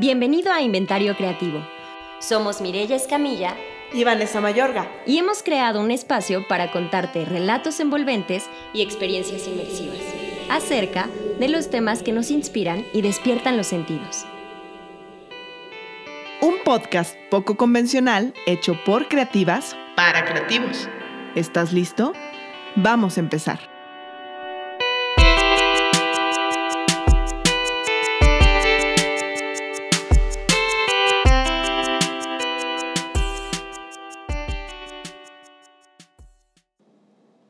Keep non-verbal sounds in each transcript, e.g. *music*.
Bienvenido a Inventario Creativo. Somos Mirella Escamilla y Vanessa Mayorga. Y hemos creado un espacio para contarte relatos envolventes y experiencias inmersivas acerca de los temas que nos inspiran y despiertan los sentidos. Un podcast poco convencional hecho por creativas para creativos. ¿Estás listo? Vamos a empezar.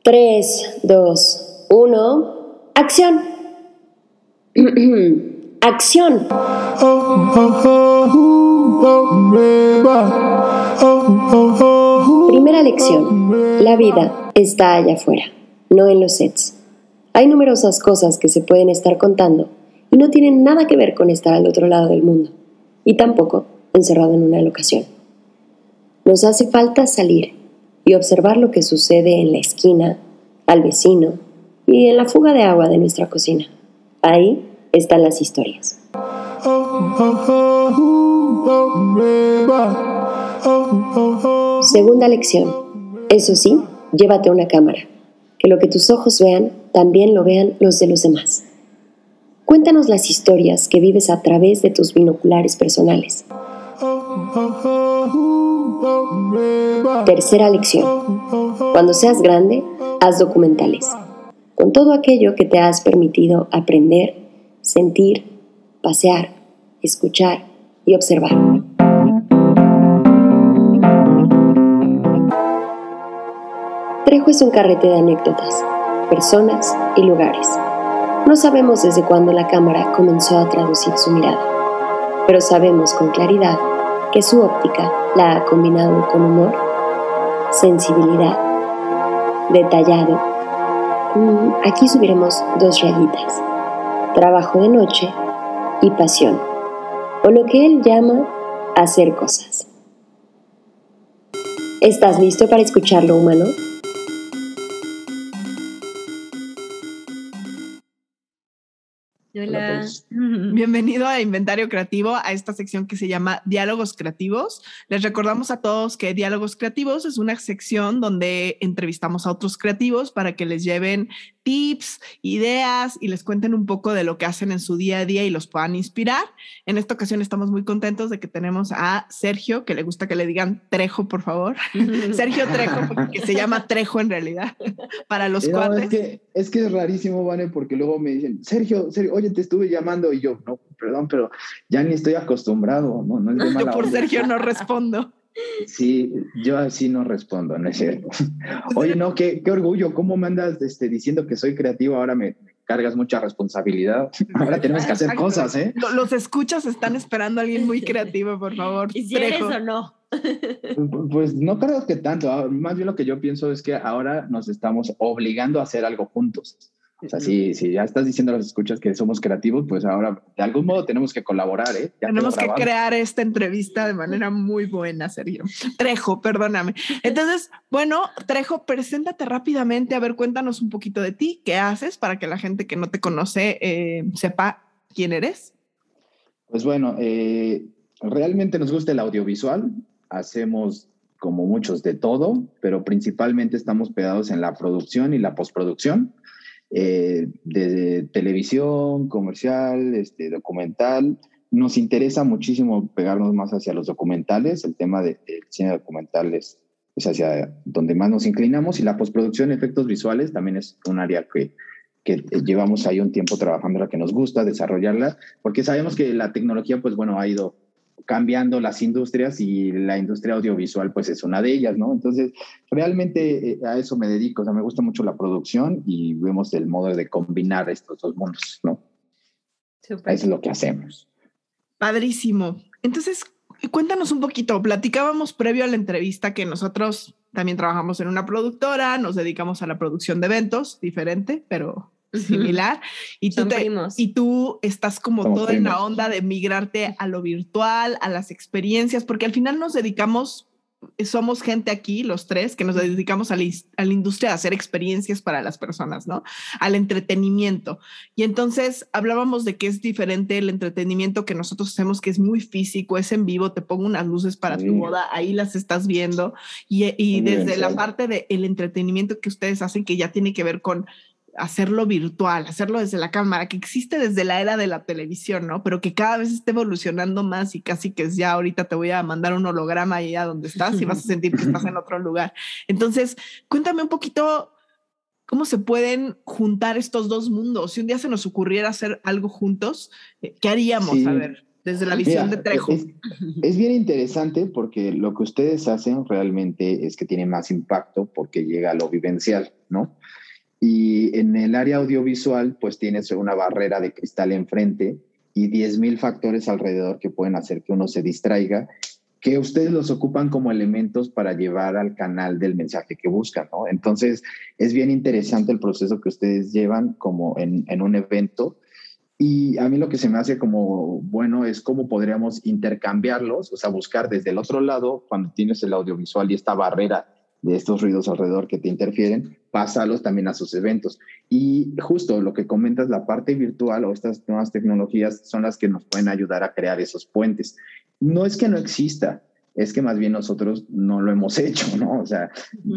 Tres, dos, uno, acción. *clears throat* acción. Primera lección. La vida está allá afuera, no en los sets. Hay numerosas cosas que se pueden estar contando y no tienen nada que ver con estar al otro lado del mundo, y tampoco encerrado en una locación. Nos hace falta salir y observar lo que sucede en la esquina, al vecino y en la fuga de agua de nuestra cocina. Ahí están las historias. Segunda lección. Eso sí, llévate una cámara. Que lo que tus ojos vean, también lo vean los de los demás. Cuéntanos las historias que vives a través de tus binoculares personales. Tercera lección. Cuando seas grande, haz documentales. Con todo aquello que te has permitido aprender, sentir, pasear, escuchar y observar. Trejo es un carrete de anécdotas, personas y lugares. No sabemos desde cuándo la cámara comenzó a traducir su mirada, pero sabemos con claridad que su óptica la ha combinado con humor, sensibilidad, detallado. Mm, aquí subiremos dos rayitas, trabajo de noche y pasión, o lo que él llama hacer cosas. ¿Estás listo para escuchar lo humano? Hola. *laughs* Bienvenido a Inventario Creativo, a esta sección que se llama Diálogos Creativos. Les recordamos a todos que Diálogos Creativos es una sección donde entrevistamos a otros creativos para que les lleven tips, ideas y les cuenten un poco de lo que hacen en su día a día y los puedan inspirar. En esta ocasión estamos muy contentos de que tenemos a Sergio, que le gusta que le digan Trejo, por favor. *laughs* Sergio Trejo, porque se llama Trejo en realidad, para los cuates. Es que, es que es rarísimo, Vane, porque luego me dicen, Sergio, Sergio, oye, te estuve llamando y yo, no, perdón, pero ya ni estoy acostumbrado, no, no es de *laughs* Yo por Sergio no respondo. Sí, yo así no respondo, no es cierto. *laughs* Oye, no, qué, qué orgullo, ¿cómo me andas este, diciendo que soy creativo? Ahora me, cargas mucha responsabilidad. *laughs* Ahora tenemos que hacer cosas, ¿eh? Los escuchas están esperando a alguien muy creativo, por favor. ¿Y si eres o no? Pues no creo que tanto. Ah, más bien lo que yo pienso es que ahora nos estamos obligando a hacer algo juntos. O sea, si, ya estás diciendo a los escuchas que somos creativos, pues ahora de algún modo tenemos que colaborar, ¿eh? tenemos que crear esta entrevista de manera muy buena, Sergio. Trejo, perdóname. Entonces, bueno, Trejo, preséntate rápidamente, a ver, cuéntanos un poquito de ti, qué haces para que la gente que no te conoce eh, sepa quién eres. Pues bueno, eh, realmente nos gusta el audiovisual, hacemos como muchos de todo, pero principalmente estamos pegados en la producción y la postproducción eh, de televisión, comercial, este, documental. Nos interesa muchísimo pegarnos más hacia los documentales. El tema del cine documental es, hacia donde más nos inclinamos y la postproducción, efectos visuales, también es un área que, que llevamos ahí un tiempo trabajando, la que nos gusta desarrollarla, porque sabemos que la tecnología, pues bueno, ha ido cambiando las industrias y la industria audiovisual pues es una de ellas, ¿no? Entonces, realmente eh, a eso me dedico, o sea, me gusta mucho la producción y vemos el modo de combinar estos dos mundos, ¿no? Eso es lo que hacemos. Padrísimo. Entonces, cuéntanos un poquito, platicábamos previo a la entrevista que nosotros también trabajamos en una productora, nos dedicamos a la producción de eventos, diferente, pero similar *laughs* y tú, y tú estás como toda en la onda de migrarte a lo virtual, a las experiencias, porque al final nos dedicamos somos gente aquí, los tres, que nos dedicamos a la, a la, industria de hacer experiencias para las personas, ¿no? Al entretenimiento. Y entonces hablábamos de que es diferente el entretenimiento que nosotros hacemos, que es muy físico, es en vivo, te pongo unas luces para tu boda, ahí las estás viendo. Y, y desde la parte del entretenimiento que ustedes hacen, que ya tiene que ver con hacerlo virtual, hacerlo desde la cámara, que existe desde la era de la televisión, ¿no? Pero que cada vez esté evolucionando más y casi que es ya ahorita te voy a mandar un holograma allá donde estás y vas a sentir que estás en otro lugar. Entonces, cuéntame un poquito cómo se pueden juntar estos dos mundos. Si un día se nos ocurriera hacer algo juntos, eh, ¿qué haríamos? A ver, desde la visión de Trejo. Es, es, bien interesante porque lo que ustedes hacen realmente es que tiene más impacto porque llega a lo vivencial, ¿no? Y en el área audiovisual, pues tienes una barrera de cristal enfrente y 10.000 factores alrededor que pueden hacer que uno se distraiga, que ustedes los ocupan como elementos para llevar al canal del mensaje que buscan, ¿no? Entonces, es bien interesante el proceso que ustedes llevan como en, en un evento. Y a mí lo que se me hace como bueno es cómo podríamos intercambiarlos, o sea, buscar desde el otro lado, cuando tienes el audiovisual y esta barrera de estos ruidos alrededor que te interfieren, pásalos también a sus eventos. Y justo lo que comentas, la parte virtual o estas nuevas tecnologías son las que nos pueden ayudar a crear esos puentes. No es que no exista, es que más bien nosotros no lo hemos *laughs* hecho, ¿no? O sea,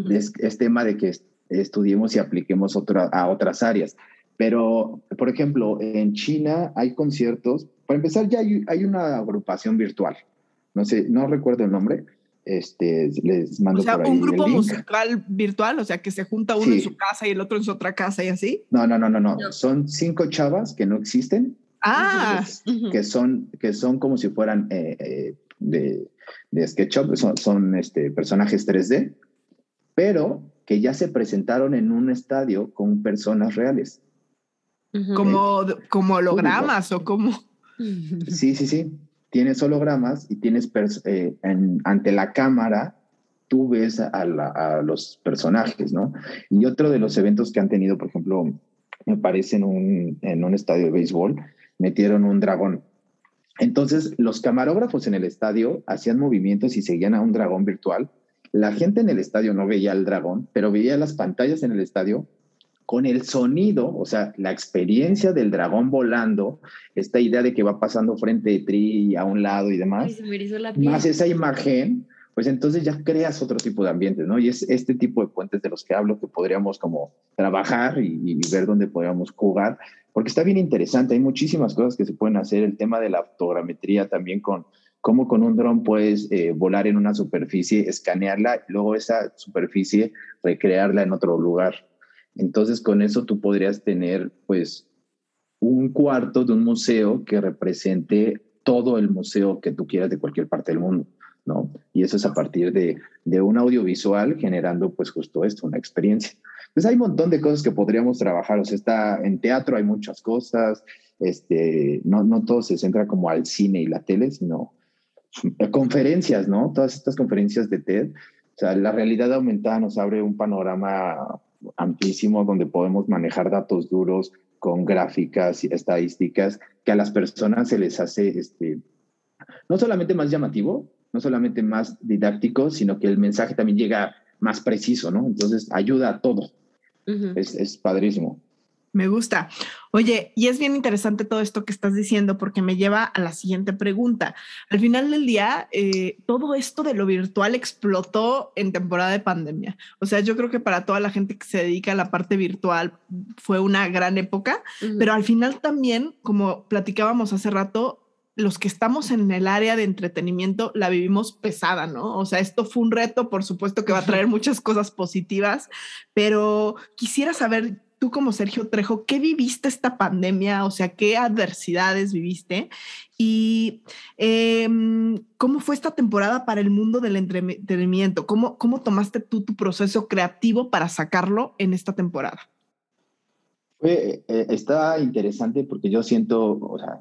es, tema de que estudiemos y apliquemos otra, a otras áreas. Pero, por ejemplo, en China hay conciertos, para empezar ya hay, hay una agrupación virtual, no sé, no recuerdo el nombre, este, les mando o sea, por un grupo musical virtual, o sea, que se junta uno en su casa y el otro en su otra casa y así. No, no, no, no, no. Son cinco chavas que no existen. Ah. Que, son, que son como si fueran eh, eh, de, de SketchUp, son, son este, personajes 3D, pero que ya se presentaron en un estadio con personas reales. Como, como hologramas o como. Sí, sí, sí tienes hologramas y tienes eh, ante la cámara, tú ves a, los personajes, ¿no? Y otro de los eventos que han tenido, por ejemplo, me parece en un, en un estadio de béisbol, metieron un dragón. Entonces, los camarógrafos en el estadio hacían movimientos y seguían a un dragón virtual. La gente en el estadio no veía al dragón, pero veía las pantallas en el estadio con el sonido, o sea, la experiencia del dragón volando, esta idea de que va pasando frente de Tri a un lado y demás, más esa imagen, pues entonces ya creas otro tipo de ambientes, ¿no? Y es este tipo de puentes de los que hablo que podríamos como trabajar y, ver dónde podríamos jugar, porque está bien interesante, hay muchísimas cosas que se pueden hacer, el tema de la fotogrametría también con cómo con un dron puedes eh, volar en una superficie, escanearla, y luego esa superficie recrearla en otro lugar. Entonces, con eso tú podrías tener, pues, un cuarto de un museo que represente todo el museo que tú quieras de cualquier parte del mundo, ¿no? Y eso es a partir de, de un audiovisual generando, pues, justo esto, una experiencia. Pues hay un montón de cosas que podríamos trabajar. O sea, está en teatro hay muchas cosas. Este, no, no todo se centra como al cine y la tele, sino conferencias, ¿no? Todas estas conferencias de TED. O sea, la realidad aumentada nos abre un panorama amplísimo donde podemos manejar datos duros con gráficas y estadísticas que a las personas se les hace este, no solamente más llamativo, no solamente más didáctico, sino que el mensaje también llega más preciso, ¿no? Entonces ayuda a todo. es, es padrísimo. Me gusta. Oye, y es bien interesante todo esto que estás diciendo porque me lleva a la siguiente pregunta. Al final del día, eh, todo esto de lo virtual explotó en temporada de pandemia. O sea, yo creo que para toda la gente que se dedica a la parte virtual fue una gran época, pero al final también, como platicábamos hace rato, los que estamos en el área de entretenimiento la vivimos pesada, ¿no? O sea, esto fue un reto, por supuesto que va a traer *laughs* muchas cosas positivas, pero quisiera saber tú como Sergio Trejo, ¿qué viviste esta pandemia? O sea, ¿qué adversidades viviste? Y em, cómo fue esta temporada para el mundo del entretenimiento? ¿Cómo, ¿Cómo tomaste tú tu proceso creativo para sacarlo en esta temporada? Eh, está interesante porque yo siento, o sea,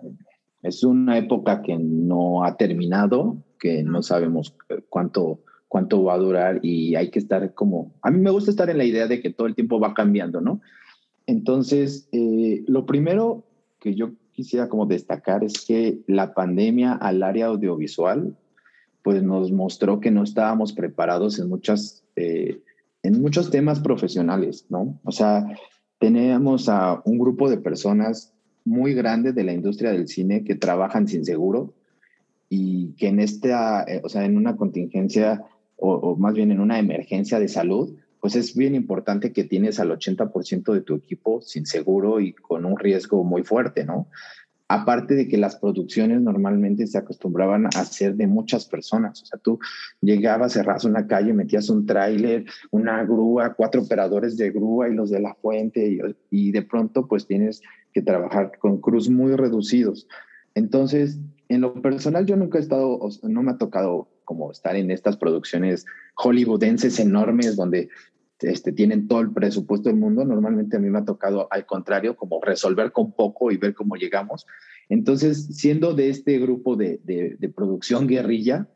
es una época que no ha terminado, que no sabemos cuánto, cuánto va a durar y hay que estar como, a mí me gusta estar en la idea de que todo el tiempo va cambiando, ¿no? Entonces, eh, lo primero que yo quisiera como destacar es que la pandemia al área audiovisual pues nos mostró que no estábamos preparados en muchas, eh, en muchos temas profesionales, ¿no? O sea, teníamos a un grupo de personas muy grande de la industria del cine que trabajan sin seguro y que en esta, eh, o sea, en una contingencia o, o, más bien en una emergencia de salud, pues es bien importante que tienes al 80% de tu equipo sin seguro y con un riesgo muy fuerte, ¿no? Aparte de que las producciones normalmente se acostumbraban a hacer de muchas personas. O sea, tú llegabas, cerras una calle, metías un tráiler, una grúa, cuatro operadores de grúa y los de la fuente, y, y, de pronto pues tienes que trabajar con crews muy reducidos. Entonces, en lo personal yo nunca he estado, no me ha tocado como estar en estas producciones hollywoodenses enormes donde este, tienen todo el presupuesto del mundo. Normalmente a mí me ha tocado al contrario, como resolver con poco y ver cómo llegamos. Entonces, siendo de este grupo de, de, de producción guerrilla,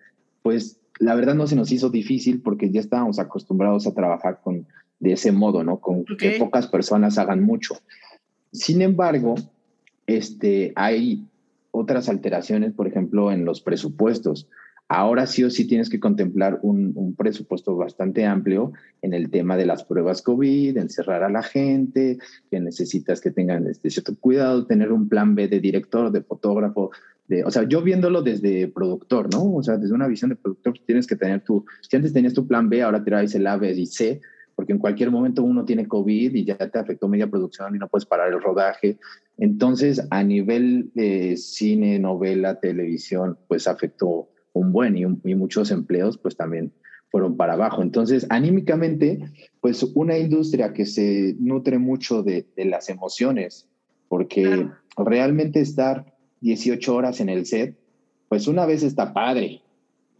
pues la verdad no se nos hizo difícil porque ya estábamos acostumbrados a trabajar con, de ese modo, ¿no? Con okay. que pocas personas hagan mucho. Sin embargo, este, hay otras alteraciones, por ejemplo, en los presupuestos. Ahora sí o sí tienes que contemplar un, un, presupuesto bastante amplio en el tema de las pruebas COVID, encerrar a la gente, que necesitas que tengan este cierto cuidado, tener un plan B de director, de fotógrafo, de, o sea, yo viéndolo desde productor, ¿no? O sea, desde una visión de productor tienes que tener tu, si antes tenías tu plan B, ahora traes el A, B y C, porque en cualquier momento uno tiene COVID y ya te afectó media producción y no puedes parar el rodaje. Entonces, a nivel de cine, novela, televisión, pues afectó un buen y, un, y, muchos empleos pues también fueron para abajo. Entonces, anímicamente, pues una industria que se nutre mucho de, de las emociones, porque claro. realmente estar 18 horas en el set, pues una vez está padre,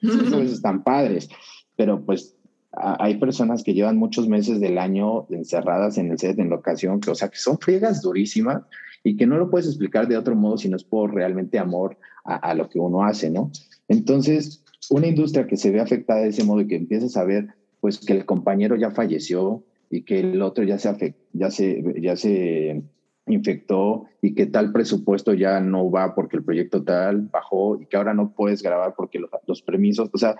cinco veces están padres, pero pues a, hay personas que llevan muchos meses del año encerradas en el set, en locación, que o sea, que son friegas durísimas y que no lo puedes explicar de otro modo si no es por realmente amor a, a lo que uno hace, ¿no? Entonces, una industria que se ve afectada de ese modo y que empiezas a ver pues que el compañero ya falleció y que el otro ya se, ya se, ya se infectó y que tal presupuesto ya no va porque el proyecto tal bajó y que ahora no puedes grabar porque los, los permisos, o sea,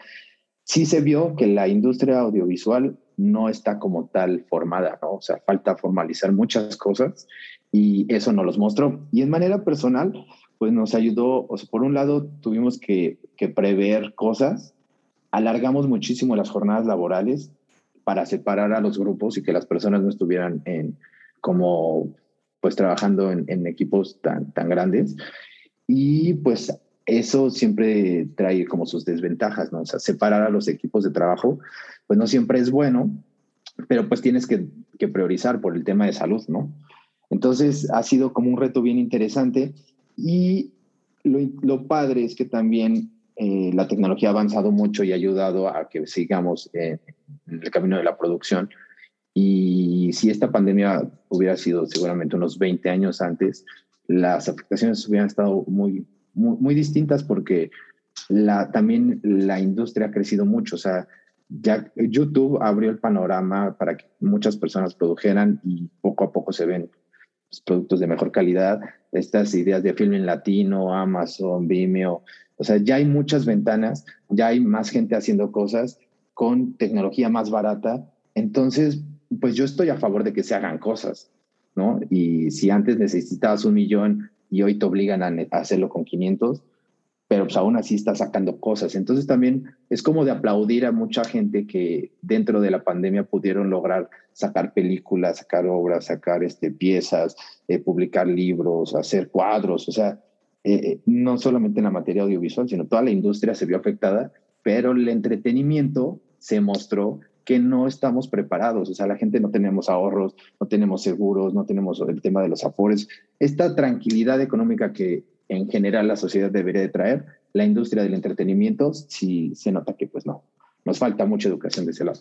sí se vio que la industria audiovisual no está como tal formada, ¿no? O sea, falta formalizar muchas cosas y eso nos los mostró. Y en manera personal, pues nos ayudó, o sea, por un lado tuvimos que, que, prever cosas, alargamos muchísimo las jornadas laborales para separar a los grupos y que las personas no estuvieran en, como pues trabajando en, en equipos tan, tan grandes. Y pues eso siempre trae como sus desventajas, ¿no? O sea, separar a los equipos de trabajo, pues no siempre es bueno, pero pues tienes que, que priorizar por el tema de salud, ¿no? Entonces ha sido como un reto bien interesante y lo, lo padre es que también eh, la tecnología ha avanzado mucho y ha ayudado a que sigamos en el camino de la producción. Y si esta pandemia hubiera sido seguramente unos 20 años antes, las afectaciones hubieran estado muy, muy, muy distintas porque la, también la industria ha crecido mucho. O sea, ya YouTube abrió el panorama para que muchas personas produjeran y poco a poco se ven productos de mejor calidad, estas ideas de film en latino, Amazon, Vimeo, o sea, ya hay muchas ventanas, ya hay más gente haciendo cosas con tecnología más barata, entonces, pues yo estoy a favor de que se hagan cosas, ¿no? Y si antes necesitabas un millón y hoy te obligan a hacerlo con 500, pero pues aún así está sacando cosas. Entonces también es como de aplaudir a mucha gente que dentro de la pandemia pudieron lograr sacar películas, sacar obras, sacar este, piezas, eh, publicar libros, hacer cuadros, o sea, eh, eh, no solamente en la materia audiovisual, sino toda la industria se vio afectada, pero el entretenimiento se mostró que no estamos preparados, o sea, la gente no tenemos ahorros, no tenemos seguros, no tenemos el tema de los afores, esta tranquilidad económica que en general la sociedad debería de traer, la industria del entretenimiento sí se nota que pues no, nos falta mucha educación de ese lado.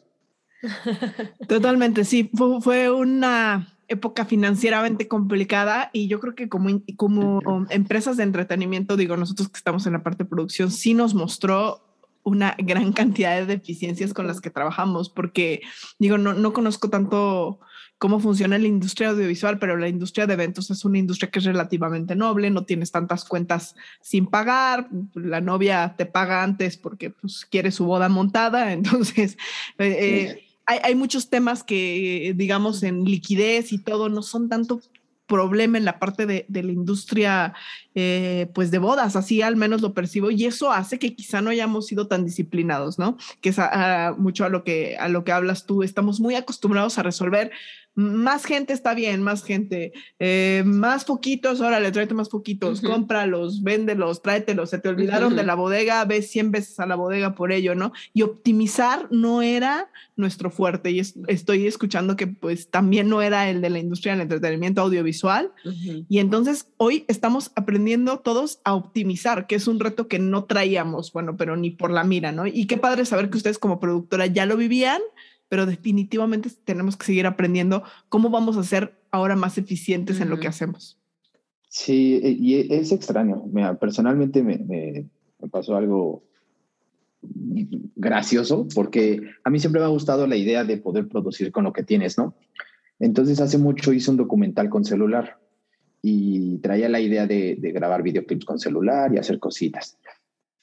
*laughs* Totalmente, sí, fue, fue una época financieramente complicada y yo creo que como, como empresas de entretenimiento, digo, nosotros que estamos en la parte de producción, sí nos mostró una gran cantidad de deficiencias con las que trabajamos, porque digo, no, no conozco tanto cómo funciona la industria audiovisual, pero la industria de eventos es una industria que es relativamente noble, no tienes tantas cuentas sin pagar, la novia te paga antes porque pues, quiere su boda montada, *laughs* entonces... Eh, eh, hay, hay, muchos temas que, digamos, en liquidez y todo no son tanto problema en la parte de, de la industria eh, pues de bodas, así al menos lo percibo y eso hace que quizá no hayamos sido tan disciplinados, ¿no? Que es mucho a lo que a lo que hablas tú, estamos muy acostumbrados a resolver más gente está bien, más gente, eh, más poquitos, órale, tráete más poquitos, cómpralos, véndelos, tráetelos, se te olvidaron de la bodega, ves 100 veces a la bodega por ello, ¿no? Y optimizar no era nuestro fuerte y estoy escuchando que pues también no era el de la industria del entretenimiento audiovisual y entonces hoy estamos aprendiendo todos a optimizar, que es un reto que no traíamos, bueno, pero ni por la mira, ¿no? Y qué padre saber que ustedes como productora ya lo vivían pero definitivamente tenemos que seguir aprendiendo cómo vamos a ser ahora más eficientes en lo que hacemos. Sí, e, y e, es extraño. Mira, personalmente me, me, pasó algo gracioso porque a mí siempre me ha gustado la idea de poder producir con lo que tienes, ¿no? Entonces hace mucho hice un documental con celular y traía la idea de, de grabar videoclips con celular y hacer cositas.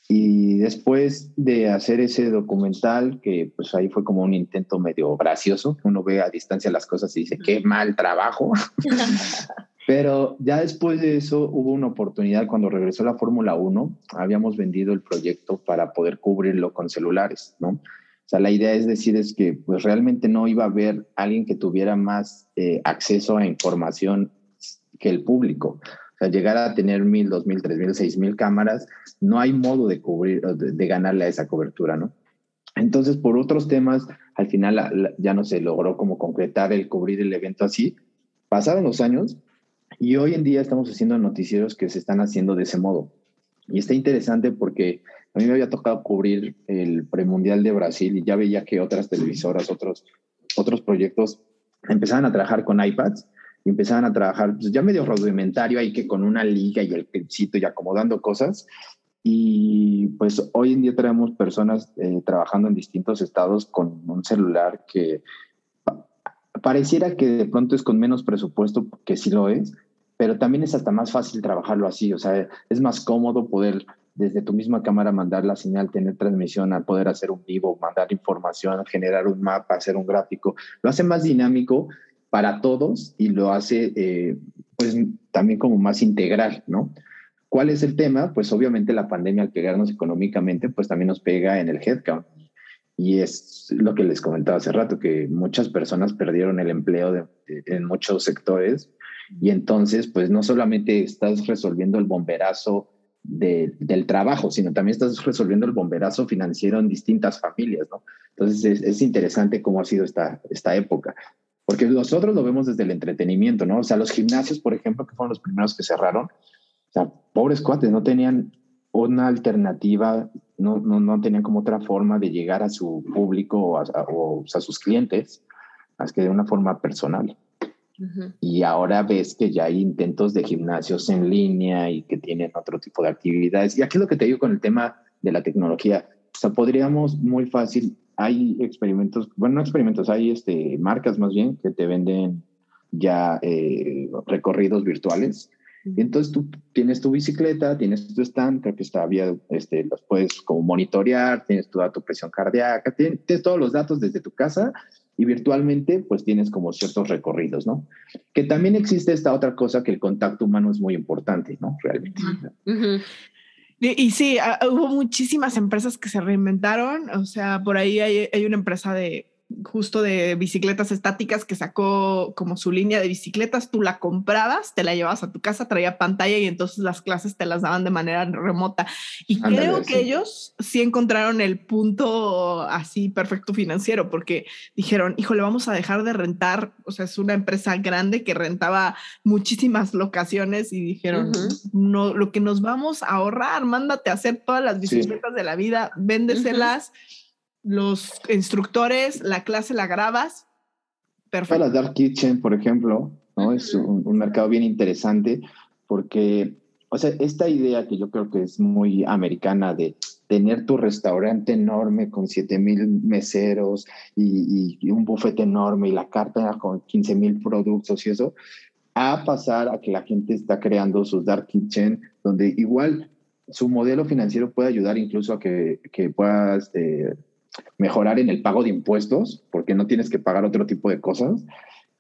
Y después de hacer ese documental, que pues ahí fue como un intento medio gracioso, uno ve a distancia las cosas y dice, qué mal trabajo. *laughs* Pero ya después de eso hubo una oportunidad cuando regresó la Fórmula 1, habíamos vendido el proyecto para poder cubrirlo con celulares, ¿no? O sea, la idea es decir, es que pues realmente no iba a haber alguien que tuviera más eh, acceso a información que el público llegar a tener mil, dos mil, tres mil, seis mil cámaras, no hay modo de cubrir, de, ganarle a esa cobertura, ¿no? Entonces, por otros temas, al final ya no se logró como concretar el cubrir el evento así. Pasaron los años y hoy en día estamos haciendo noticieros que se están haciendo de ese modo. Y está interesante porque a mí me había tocado cubrir el premundial de Brasil y ya veía que otras televisoras, otros, otros proyectos empezaban a trabajar con iPads y empezaban a trabajar pues, ya medio rudimentario ahí que con una liga y el clipcito y acomodando cosas. Y pues hoy en día tenemos personas eh, trabajando en distintos estados con un celular que pareciera que de pronto es con menos presupuesto, que sí lo es, pero también es hasta más fácil trabajarlo así, o sea, es más cómodo poder desde tu misma cámara mandar la señal, tener transmisión, a poder hacer un vivo, mandar información, generar un mapa, hacer un gráfico, lo hace más dinámico para todos y lo hace eh, pues también como más integral, ¿no? ¿Cuál es el tema? Pues obviamente la pandemia al pegarnos económicamente pues también nos pega en el headcount. Y es lo que les comentaba hace rato, que muchas personas perdieron el empleo en muchos sectores y entonces pues no solamente estás resolviendo el bomberazo del trabajo, sino también estás resolviendo el bomberazo financiero en distintas familias, ¿no? Entonces es, es interesante cómo ha sido esta, esta época. Porque nosotros lo vemos desde el entretenimiento, ¿no? O sea, los gimnasios, por ejemplo, que fueron los primeros que cerraron, o sea, pobres cuates, no tenían una alternativa, no, no, no tenían como otra forma de llegar a su público o a, o a sus clientes, más que de una forma personal. Y ahora ves que ya hay intentos de gimnasios en línea y que tienen otro tipo de actividades. Y aquí es lo que te digo con el tema de la tecnología. O sea, podríamos muy fácil hay experimentos, bueno, no experimentos, hay este, marcas más bien que te venden ya eh, recorridos virtuales. Y entonces tú tienes tu bicicleta, tienes tu stand, creo que está bien, este, los puedes como monitorear, tienes toda tu presión cardíaca, tienes, todos los datos desde tu casa y virtualmente pues tienes como ciertos recorridos, ¿no? Que también existe esta otra cosa que el contacto humano es muy importante, ¿no? Realmente. Y, sí, ah, hubo muchísimas empresas que se reinventaron. O sea, por ahí hay una empresa de, justo de bicicletas estáticas que sacó como su línea de bicicletas, tú la comprabas, te la llevabas a tu casa, traía pantalla y entonces las clases te las daban de manera remota. Y creo que ellos sí encontraron el punto así perfecto financiero porque dijeron, híjole, vamos a dejar de rentar, o sea, es una empresa grande que rentaba muchísimas locaciones y dijeron, no, lo que nos vamos a ahorrar, mándate a hacer todas las bicicletas de la vida, véndeselas los instructores, la clase la grabas. Perfecto. Para Dark Kitchen, por ejemplo, ¿no? Es un, mercado bien interesante porque, o sea, esta idea que yo creo que es muy americana de tener tu restaurante enorme con 7 mil meseros y, y, un bufete enorme y la carta con 15 mil productos y eso, a pasar a que la gente está creando sus dark kitchen, donde igual su modelo financiero puede ayudar incluso a que, que puedas eh, mejorar en el pago de impuestos, porque no tienes que pagar otro tipo de cosas,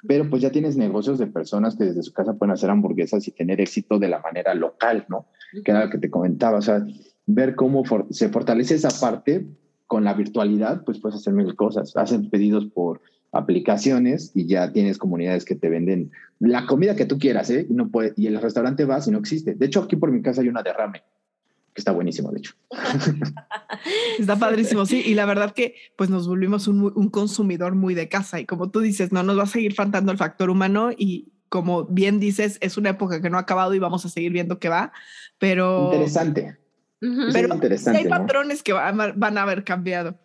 pero pues ya tienes negocios de personas que desde su casa pueden hacer hamburguesas y tener éxito de la manera local, ¿no? Que era lo que te comentaba, o sea, ver cómo se fortalece esa parte con la virtualidad, pues puedes hacer mil cosas. Hacen pedidos por aplicaciones y ya tienes comunidades que te venden la comida que tú quieras, ¿eh? Y, no puede, y el restaurante vas y no existe. De hecho, aquí por mi casa hay una derrame que está buenísimo, de hecho. *laughs* está padrísimo, sí. Y la verdad que pues nos volvimos un, un, consumidor muy de casa y como tú dices, no nos va a seguir faltando el factor humano y como bien dices, es una época que no ha acabado y vamos a seguir viendo que va, pero... Interesante. Pero interesante, hay patrones que van, van a haber cambiado.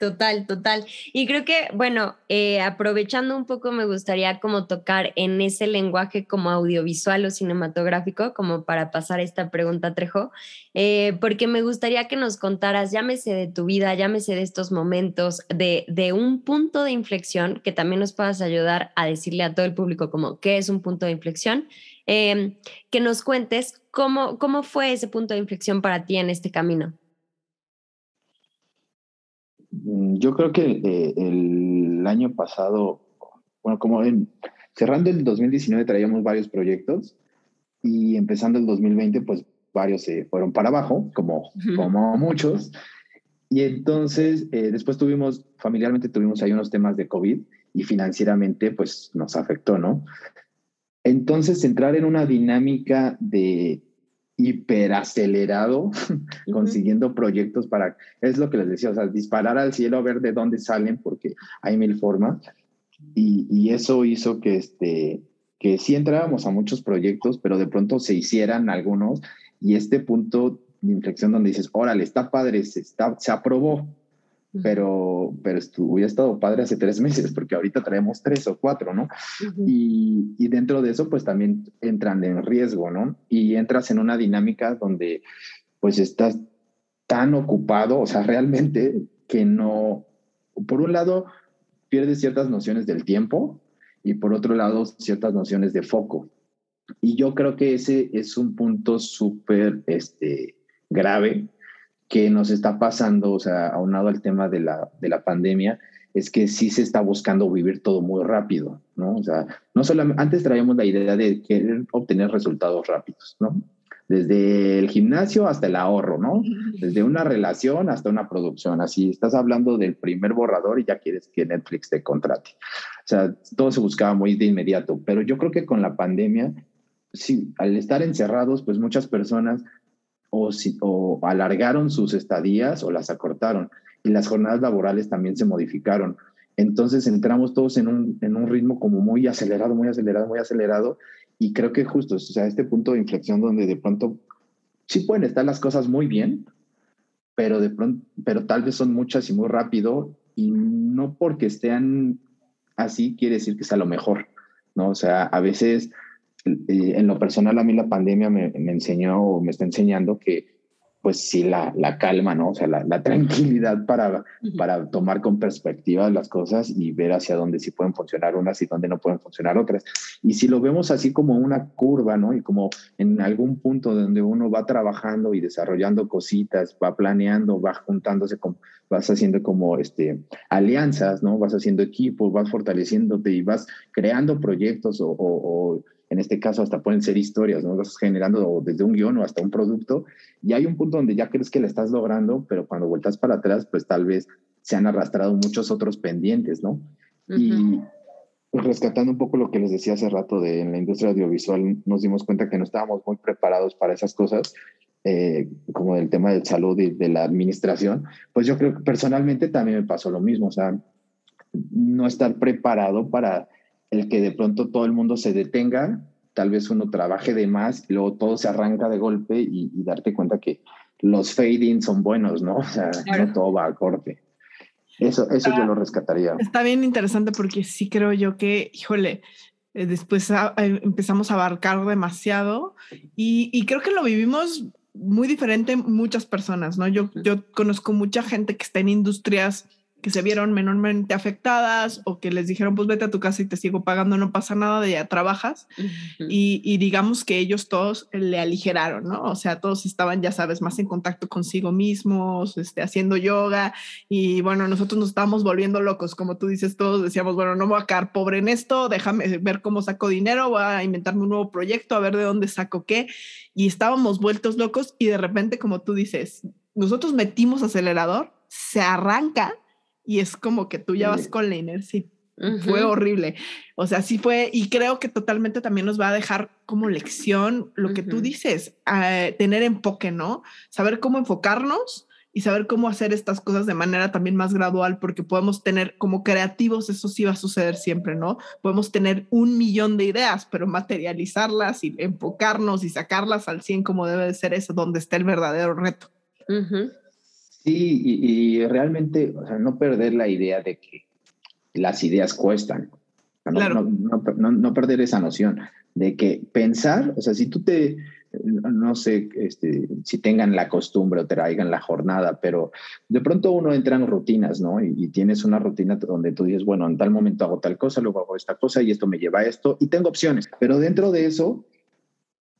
Total, total. Y creo que, bueno, eh, aprovechando un poco, me gustaría como tocar en ese lenguaje como audiovisual o cinematográfico, como para pasar esta pregunta, Trejo, eh, porque me gustaría que nos contaras, llámese de tu vida, llámese de estos momentos, de, de un punto de inflexión que también nos puedas ayudar a decirle a todo el público como qué es un punto de inflexión, eh, que nos cuentes cómo, cómo fue ese punto de inflexión para ti en este camino. Mm, yo creo que eh, el año pasado, bueno, como en, cerrando el 2019 traíamos varios proyectos y empezando el 2020, pues varios se fueron para abajo, como, como muchos. Y entonces, eh, después tuvimos, familiarmente tuvimos ahí unos temas de COVID y financieramente, pues nos afectó, ¿no? Entonces, entrar en una dinámica de hiperacelerado, *laughs* consiguiendo proyectos para, es lo que les decía, o sea, disparar al cielo a ver de dónde salen, porque hay mil formas. Y, y eso hizo que, este, que sí entrábamos a muchos proyectos, pero de pronto se hicieran algunos. Y este punto de inflexión donde dices, órale, está padre, se, está, se aprobó, pero, pero hubiera estado padre hace tres *laughs* meses, porque ahorita traemos tres o cuatro, ¿no? y, y, dentro de eso, pues también entran en riesgo, ¿no? Y entras en una dinámica donde, pues estás tan ocupado, o sea, realmente que no, por un lado, pierdes ciertas nociones del tiempo y por otro lado, ciertas nociones de foco. Y yo creo que ese es un punto súper este, grave que nos está pasando, o sea, aunado al tema de la, de la pandemia, es que sí se está buscando vivir todo muy rápido, ¿no? O sea, no solamente, antes traíamos la idea de querer obtener resultados rápidos, ¿no? Desde el gimnasio hasta el ahorro, ¿no? *laughs* Desde una relación hasta una producción. Así, estás hablando del primer borrador y ya quieres que Netflix te contrate. O sea, todo se buscaba muy de inmediato, pero yo creo que con la pandemia, sí, al estar encerrados, pues muchas personas o, si, o alargaron sus estadías o las acortaron. Y las jornadas laborales también se modificaron. Entonces entramos todos en un, en un ritmo como muy acelerado, muy acelerado, muy acelerado. Y creo que justo, o sea, este punto de inflexión donde de pronto sí pueden estar las cosas muy bien, pero de pronto, pero tal vez son muchas y muy rápido. Y no porque estén así quiere decir que sea lo mejor, ¿no? O sea, a veces en lo personal a mí la pandemia me, me, enseñó o me está enseñando que pues sí la, la calma, ¿no? O sea, la, la tranquilidad para, para tomar con perspectiva las cosas y ver hacia dónde sí pueden funcionar unas y dónde no pueden funcionar otras. Y si lo vemos así como una curva, ¿no? Y como en algún punto donde uno va trabajando y desarrollando cositas, va planeando, va juntándose, con, vas haciendo como este, alianzas, ¿no? Vas haciendo equipos, vas fortaleciéndote y vas creando proyectos o, o, o en este caso hasta pueden ser historias, ¿no? Vas generando desde un guion o hasta un producto y hay un punto donde ya crees que le estás logrando, pero cuando vueltas para atrás, pues tal vez se han arrastrado muchos otros pendientes, ¿no? Y rescatando un poco lo que les decía hace rato de en la industria audiovisual, nos dimos cuenta que no estábamos muy preparados para esas cosas, eh, como del tema de salud y de la administración, pues yo creo que personalmente también me pasó lo mismo, o sea, no estar preparado para el que de pronto todo el mundo se detenga, tal vez uno trabaje de más y luego todo se arranca de golpe y, darte cuenta que los fading son buenos, ¿no? *laughs* O sea, no todo va a corte. Eso, eso yo lo rescataría. Está bien interesante porque sí creo yo que, híjole, eh, después eh, empezamos a abarcar demasiado y, y, creo que lo vivimos muy diferente muchas personas, ¿no? Yo, yo conozco mucha gente que está en industrias que se vieron menormente afectadas o que les dijeron, pues vete a tu casa y te sigo pagando, no pasa nada, de ya trabajas. y, digamos que ellos todos le aligeraron, ¿no? O sea, todos estaban, ya sabes, más en contacto consigo mismos, este, haciendo yoga y bueno, nosotros nos estábamos volviendo locos, como tú dices, todos decíamos, bueno, no voy a quedar pobre en esto, déjame ver cómo saco dinero, voy a inventarme un nuevo proyecto, a ver de dónde saco qué. Y estábamos vueltos locos y de repente, como tú dices, nosotros metimos acelerador, se arranca y es como que tú ya vas con la inercia. Fue horrible. O sea, sí fue, y creo que totalmente también nos va a dejar como lección lo que tú dices, tener enfoque, ¿no? Saber cómo enfocarnos y saber cómo hacer estas cosas de manera también más gradual, porque podemos tener como creativos, eso sí va a suceder siempre, ¿no? Podemos tener un millón de ideas, pero materializarlas y enfocarnos y sacarlas al 100 como debe de ser eso, donde está el verdadero reto. Sí, y, realmente, o sea, no perder la idea de que las ideas cuestan. No, no, perder esa noción de que pensar, o sea, si tú te, no sé este, si tengan la costumbre o traigan la jornada, pero de pronto uno entra en rutinas, ¿no? Y, y, tienes una rutina donde tú dices, bueno, en tal momento hago tal cosa, luego hago esta cosa y esto me lleva a esto y tengo opciones. Pero dentro de eso,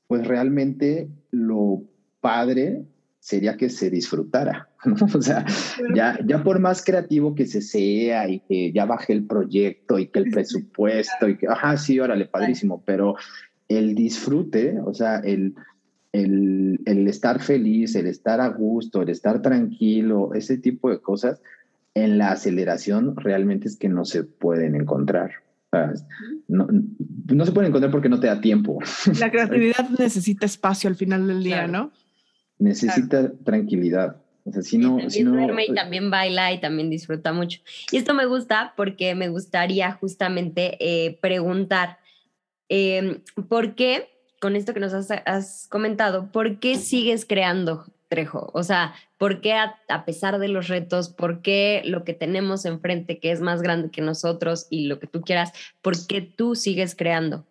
pues realmente lo padre sería que se disfrutara. *laughs* O sea, ya, ya por más creativo que se sea y que ya baje el proyecto y que el presupuesto y que, ajá, sí, órale, padrísimo, pero el disfrute, o sea, el, el, el estar feliz, el estar a gusto, el estar tranquilo, ese tipo de cosas, en la aceleración realmente es que no se pueden encontrar. No, no, se pueden encontrar porque no te da tiempo. La *laughs* creatividad necesita espacio al final del día, ¿no? Necesita tranquilidad. O sea, si no, si no, duerme y también baila y también disfruta mucho. Y esto me gusta porque me gustaría justamente eh, preguntar, em, ¿por qué, con esto que nos has, comentado, por qué sigues creando Trejo? O sea, ¿por qué a, a, pesar de los retos, por qué lo que tenemos enfrente, que es más grande que nosotros y lo que tú quieras, por qué tú sigues creando?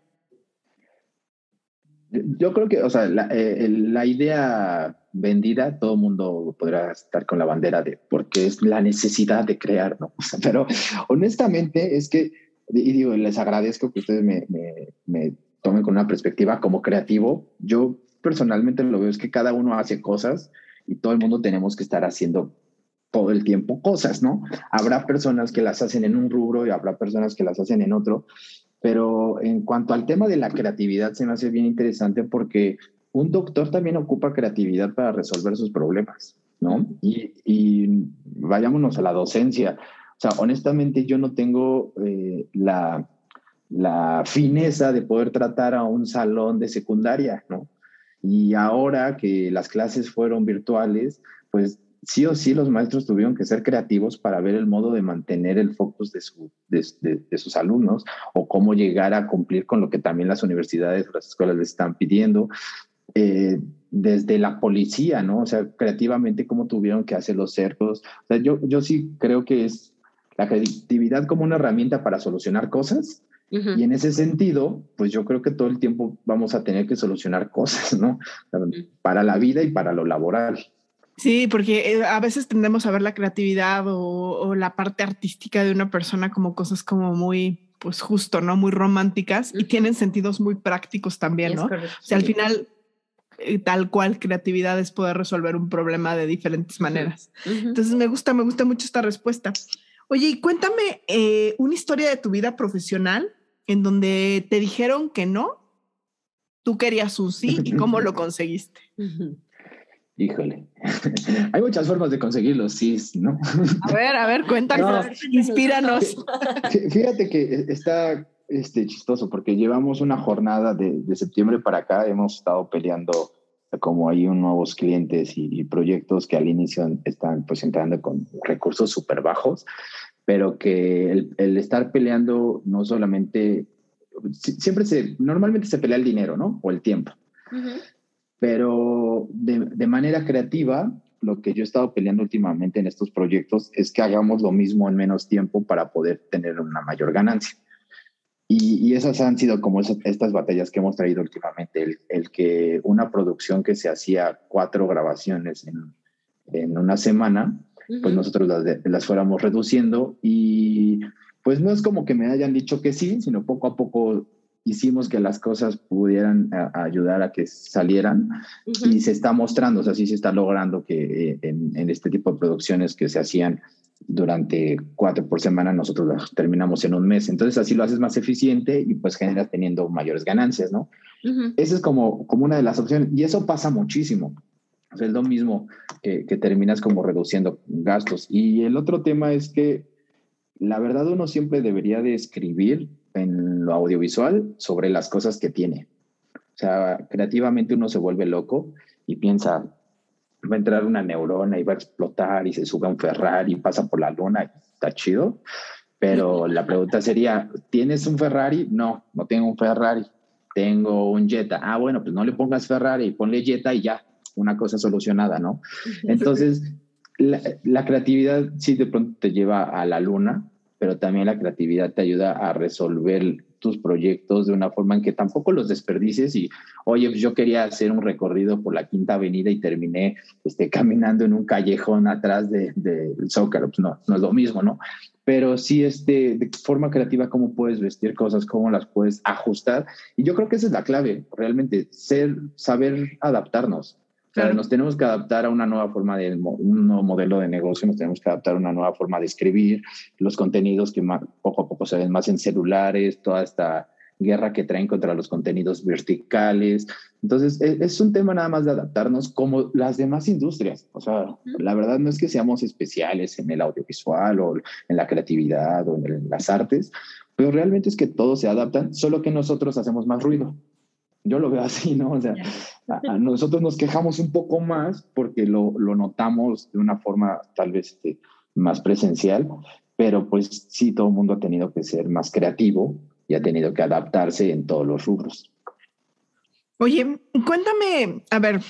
Yo creo que, o sea, la, eh, idea vendida, todo el mundo podrá estar con la bandera de, porque es la necesidad de crear, ¿no? *laughs* pero honestamente es que, y digo, les agradezco que ustedes me, me, me tomen con una perspectiva como creativo. Yo personalmente lo veo es que cada uno hace cosas y todo el mundo tenemos que estar haciendo todo el tiempo cosas, ¿no? Habrá personas que las hacen en un rubro y habrá personas que las hacen en otro, pero en cuanto al tema de la creatividad, se me hace bien interesante porque un doctor también ocupa creatividad para resolver sus problemas, ¿no? Y, vayámonos a la docencia. O sea, honestamente yo no tengo eh, la, la fineza de poder tratar a un salón de secundaria, ¿no? Y ahora que las clases fueron virtuales, pues sí o sí los maestros tuvieron que ser creativos para ver el modo de mantener el focus de, su, de, sus alumnos o cómo llegar a cumplir con lo que también las universidades o las escuelas les están pidiendo. Eh, desde la policía, ¿no? O sea, creativamente cómo tuvieron que hacer los cercos. O sea, yo, yo sí creo que es la creatividad como una herramienta para solucionar cosas. Y en ese sentido, pues yo creo que todo el tiempo vamos a tener que solucionar cosas, ¿no? Para la vida y para lo laboral. Sí, porque eh, a veces tendemos a ver la creatividad o, la parte artística de una persona como cosas como muy, pues justo, ¿no? Muy románticas y tienen sentidos muy prácticos también, ¿no? o sea, al final, eh, tal cual creatividad es poder resolver un problema de diferentes maneras. Entonces me gusta, me gusta mucho esta respuesta. Oye, y cuéntame eh, una historia de tu vida profesional en donde te dijeron que no, tú querías un sí y cómo lo *laughs* conseguiste. Híjole, *laughs* hay muchas formas de conseguir los sí, ¿no? A ver, a ver, cuéntanos, inspíranos. Fíjate que está este, chistoso porque llevamos una jornada de, septiembre para acá, hemos estado peleando como hay nuevos clientes y, proyectos que al inicio están pues entrando con recursos súper bajos, pero que el, estar peleando no solamente, siempre se, normalmente se pelea el dinero, ¿no? O el tiempo. Pero de, manera creativa, lo que yo he estado peleando últimamente en estos proyectos es que hagamos lo mismo en menos tiempo para poder tener una mayor ganancia. Y, esas han sido como estas batallas que hemos traído últimamente, el que una producción que se hacía cuatro grabaciones en, en una semana, pues nosotros las, las, fuéramos reduciendo y pues no es como que me hayan dicho que sí, sino poco a poco hicimos que las cosas pudieran ayudar a que salieran y se está mostrando, o sea, sí se está logrando que eh, en, en, este tipo de producciones que se hacían durante cuatro por semana, nosotros las terminamos en un mes. Entonces así lo haces más eficiente y pues generas teniendo mayores ganancias, ¿no? Esa es como, como una de las opciones y eso pasa muchísimo. O sea, es lo mismo que, que terminas como reduciendo gastos. Y el otro tema es que la verdad uno siempre debería de escribir en lo audiovisual sobre las cosas que tiene. O sea, creativamente uno se vuelve loco y piensa, va a entrar una neurona y va a explotar y se sube a un Ferrari y pasa por la luna, está chido. Pero *laughs* la pregunta sería, ¿tienes un Ferrari? No, no tengo un Ferrari. Tengo un Jetta. Ah, bueno, pues no le pongas Ferrari, ponle Jetta y ya, una cosa solucionada, ¿no? *laughs* Entonces, la, la creatividad sí de pronto te lleva a la luna, pero también la creatividad te ayuda a resolver tus proyectos de una forma en que tampoco los desperdicies y, oye, pues yo quería hacer un recorrido por la Quinta Avenida y terminé este, caminando en un callejón atrás del de, de Zócalo, pues no, no es lo mismo, ¿no? Pero sí, este, de forma creativa, cómo puedes vestir cosas, cómo las puedes ajustar. Y yo creo que esa es la clave, realmente, ser, saber adaptarnos. Claro. nos tenemos que adaptar a una nueva forma de un nuevo modelo de negocio, nos tenemos que adaptar a una nueva forma de escribir, los contenidos que más, poco a poco se ven más en celulares, toda esta guerra que traen contra los contenidos verticales. Entonces, es, es un tema nada más de adaptarnos como las demás industrias. O sea, la verdad no es que seamos especiales en el audiovisual o en la creatividad o en las artes, pero realmente es que todos se adaptan, solo que nosotros hacemos más ruido. Yo lo veo así, ¿no? O sea, a, a nosotros nos quejamos un poco más porque lo, lo notamos de una forma tal vez este, más presencial, pero pues sí, todo el mundo ha tenido que ser más creativo y ha tenido que adaptarse en todos los rubros. Oye, cuéntame, a ver,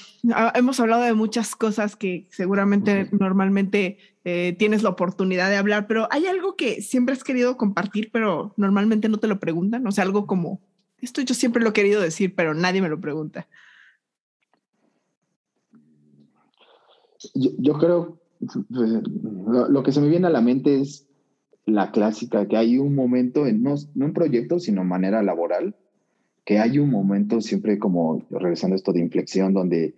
hemos hablado de muchas cosas que seguramente normalmente eh, tienes la oportunidad de hablar, pero ¿hay algo que siempre has querido compartir, pero normalmente no te lo preguntan? O sea, algo como esto yo siempre lo he querido decir, pero nadie me lo pregunta. Yo, creo, pues, lo, que se me viene a la mente es la clásica, que hay un momento, en, no, no un proyecto, sino manera laboral, que hay un momento siempre como, regresando a esto de inflexión, donde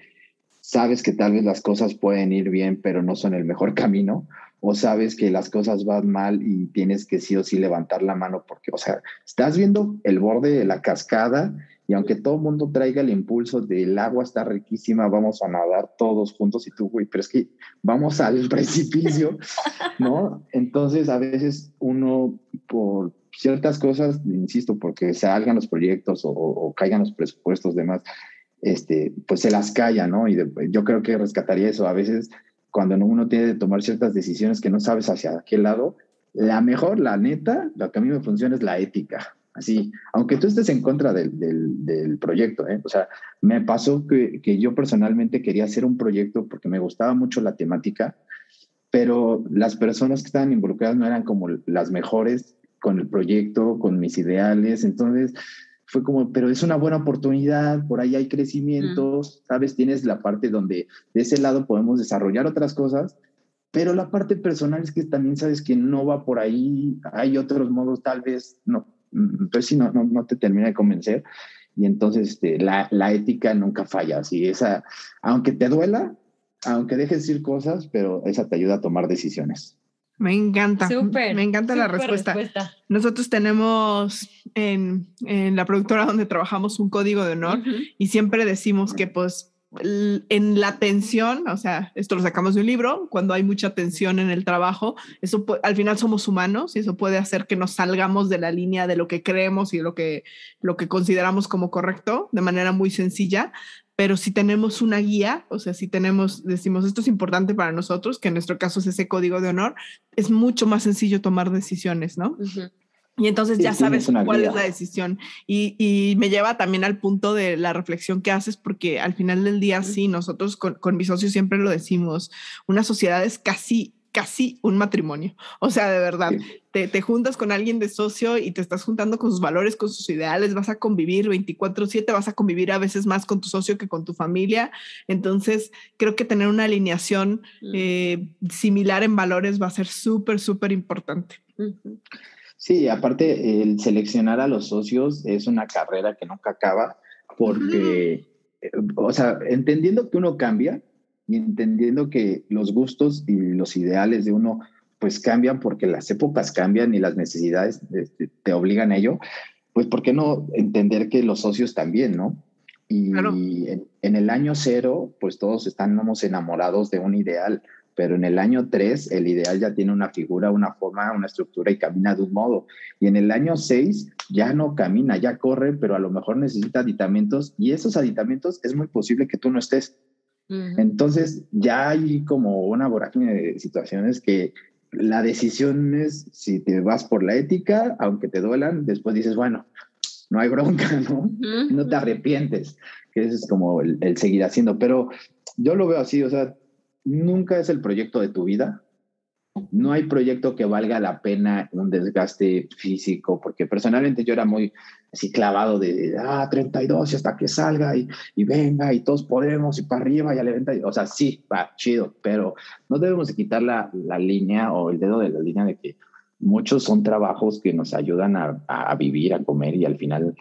sabes que tal vez las cosas pueden ir bien, pero no son el mejor *laughs* camino, o sabes que las cosas van mal y tienes que sí o sí levantar la mano porque, o sea, estás viendo el borde de la cascada y aunque todo el mundo traiga el impulso del agua está riquísima, vamos a nadar todos juntos y tú, güey, pero es que vamos al *laughs* precipicio, ¿no? Entonces a veces uno por ciertas cosas, insisto, porque salgan los proyectos o, o caigan los presupuestos demás, este, pues se las calla, ¿no? Y de, yo creo que rescataría eso. A veces cuando uno tiene que tomar ciertas decisiones que no sabes hacia qué lado, la mejor, la neta, lo que a mí me funciona es la ética. Así, aunque tú estés en contra del, del, del proyecto, ¿eh? o sea, me pasó que, que, yo personalmente quería hacer un proyecto porque me gustaba mucho la temática, pero las personas que estaban involucradas no eran como las mejores con el proyecto, con mis ideales, entonces fue como, pero es una buena oportunidad, por ahí hay crecimientos, mm. ¿sabes? Tienes la parte donde de ese lado podemos desarrollar otras cosas, pero la parte personal es que también sabes que no va por ahí, hay otros modos, tal vez, no, entonces sí, no, no, no te termina de convencer. Y entonces este, la, la ética nunca falla, así esa, aunque te duela, aunque dejes decir cosas, pero esa te ayuda a tomar decisiones. Me encanta. Super, me encanta la respuesta. respuesta. Nosotros tenemos en, en, la productora donde trabajamos un código de honor uh -huh. y siempre decimos que pues en la tensión, o sea, esto lo sacamos de un libro, cuando hay mucha tensión en el trabajo, eso al final somos humanos y eso puede hacer que nos salgamos de la línea de lo que creemos y lo que, lo que consideramos como correcto de manera muy sencilla, pero si tenemos una guía, o sea, si tenemos, decimos, esto es importante para nosotros, que en nuestro caso es ese código de honor, es mucho más sencillo tomar decisiones, ¿no? Y entonces sí, ya sabes cuál es la decisión. Y, y, me lleva también al punto de la reflexión que haces, porque al final del día, sí, nosotros con, con mis socios siempre lo decimos, una sociedad es casi casi un matrimonio. O sea, de verdad, te, te, juntas con alguien de socio y te estás juntando con sus valores, con sus ideales, vas a convivir 24/7, vas a convivir a veces más con tu socio que con tu familia. Entonces, creo que tener una alineación eh, similar en valores va a ser súper, súper importante. Sí, aparte, el seleccionar a los socios es una carrera que nunca acaba porque, eh, o sea, entendiendo que uno cambia, y entendiendo que los gustos y los ideales de uno pues cambian porque las épocas cambian y las necesidades este, te, obligan a ello, pues ¿por qué no entender que los socios también, no? Y en, el año cero, pues todos estamos enamorados de un ideal, pero en el año tres el ideal ya tiene una figura, una forma, una estructura y camina de un modo. Y en el año seis ya no camina, ya corre, pero a lo mejor necesita aditamentos y esos aditamentos es muy posible que tú no estés. Entonces, ya hay como una vorágine de situaciones que la decisión es si te vas por la ética, aunque te duelan, después dices, bueno, no hay bronca, *laughs* ¿no? No te arrepientes, que eso es como el, el seguir haciendo. Pero yo lo veo así, o sea, nunca es el proyecto de tu vida, no hay proyecto que valga la pena un desgaste físico, porque personalmente yo era muy así clavado de, ah, 32 y hasta que salga y, venga y todos podemos y para arriba y a la. O sea, sí, va, chido, pero no debemos quitar la, la, línea o el dedo de la línea de que muchos son trabajos que nos ayudan a vivir, a comer y al final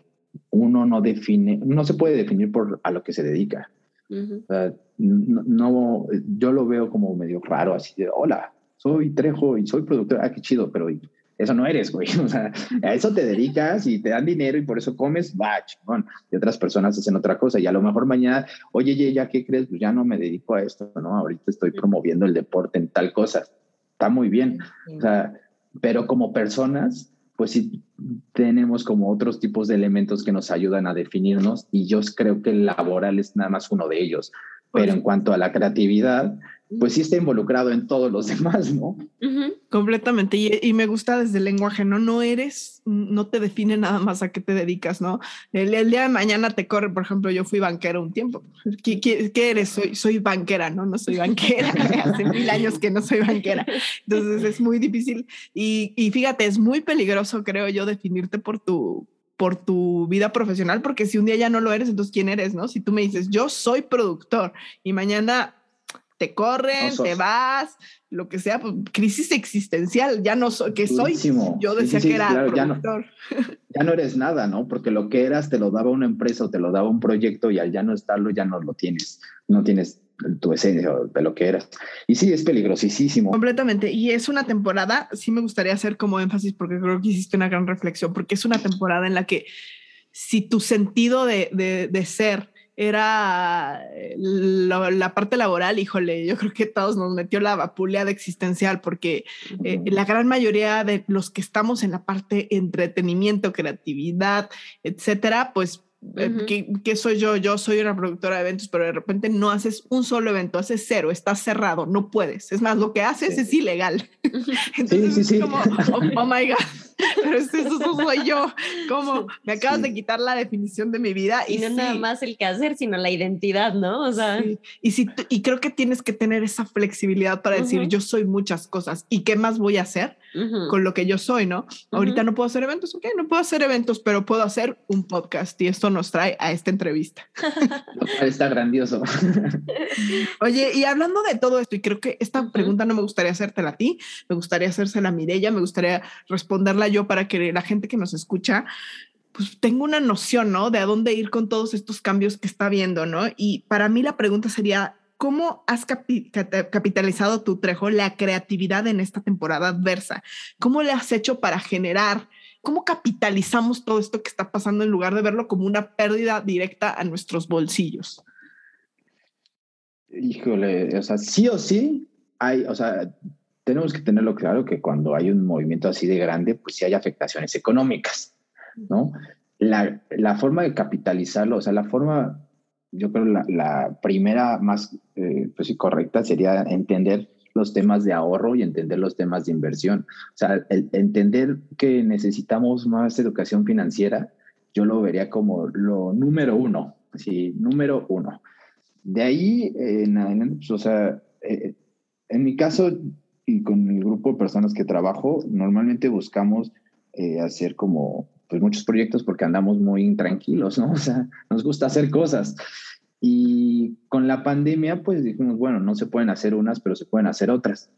uno no define, no se puede definir por a lo que se dedica. No, no, yo lo veo como medio raro, así de, hola, soy Trejo y soy productor, ah, qué chido, pero eso no eres, güey. *laughs* O sea, a eso te dedicas y te dan dinero y por eso comes, va, chingón. Y otras personas hacen otra cosa y a lo mejor mañana, oye, ya, ¿qué crees? Pues ya no me dedico a esto, ¿no? Ahorita estoy promoviendo el deporte en tal cosa. Está muy bien. O sea, pero como personas, pues sí tenemos como otros tipos de elementos que nos ayudan a definirnos y yo creo que el laboral es nada más uno de ellos. Pero en cuanto a la creatividad, pues sí está involucrado en todos los *laughs* demás, ¿no? Completamente. Y, me gusta desde el lenguaje, ¿no? No eres, no te define nada más a qué te dedicas, ¿no? El, día de mañana te corre, por ejemplo, yo fui banquera un tiempo. ¿Qué, qué, eres? Soy, soy banquera, ¿no? No soy banquera. *laughs* *laughs* Hace mil años que no soy banquera. Entonces es muy difícil. Y, y fíjate, es muy peligroso, creo yo, definirte por tu por tu vida profesional, porque si un día ya no lo eres, entonces ¿quién eres? ¿No? Si tú me dices, yo soy productor y mañana te corren, te vas, lo que sea, pues, crisis existencial, ya no soy, que soy, yo decía que era productor. *laughs* Ya no, eres nada, ¿no? Porque lo que eras te lo daba una empresa o te lo daba un proyecto y al ya no estarlo ya no lo tienes, no tienes tu esencia de lo que eras. Y sí, es peligrosísimo. Completamente. Y es una temporada, sí me gustaría hacer como énfasis porque creo que hiciste una gran reflexión, porque es una temporada en la que si tu sentido de, de, de ser era eh, la, parte laboral, híjole, yo creo que todos nos metió la vapuleada existencial porque eh, la gran mayoría de los que estamos en la parte entretenimiento, creatividad, etcétera, pues eh, ¿Qué, soy yo? Yo soy una productora de eventos, pero de repente no haces un solo evento, haces cero, estás cerrado, no puedes. Es más, lo que haces es ilegal. *laughs* Entonces sí, sí, es como, oh, oh, my God, pero eso, soy yo. Como me acabas de quitar la definición de mi vida. Y, no nada más el que hacer, sino la identidad, ¿no? O sea. Y, si, y creo que tienes que tener esa flexibilidad para decir, yo soy muchas cosas y qué más voy a hacer con lo que yo soy, ¿no? Ahorita no puedo hacer eventos, ok, no puedo hacer eventos, pero puedo hacer un podcast y esto nos trae a esta entrevista. *laughs* Está grandioso. Oye, y hablando de todo esto, y creo que esta pregunta no me gustaría hacértela a ti, me gustaría hacérsela a Mirella, me gustaría responderla yo para que la gente que nos escucha pues tengo una noción, ¿no? De a dónde ir con todos estos cambios que está viendo, ¿no? Y para mí la pregunta sería, ¿Cómo has capitalizado tu Trejo la creatividad en esta temporada adversa? ¿Cómo le has hecho para generar? ¿Cómo capitalizamos todo esto que está pasando en lugar de verlo como una pérdida directa a nuestros bolsillos? Híjole, o sea, sí o sí hay, o sea, tenemos que tenerlo claro que cuando hay un movimiento así de grande, pues sí hay afectaciones económicas, ¿no? La, la forma de capitalizarlo, o sea, la forma yo creo la, la primera más eh, pues, correcta sería entender los temas de ahorro y entender los temas de inversión. O sea, entender que necesitamos más educación financiera, yo lo vería como lo número uno, sí, número uno. De ahí, en, pues, o sea, eh, en mi caso, y con el grupo de personas que trabajo, normalmente buscamos eh, hacer como pues muchos proyectos porque andamos muy intranquilos, ¿no? *laughs* O sea, nos gusta hacer cosas. Y con la pandemia, pues dijimos, bueno, no se pueden hacer unas, pero se pueden hacer otras.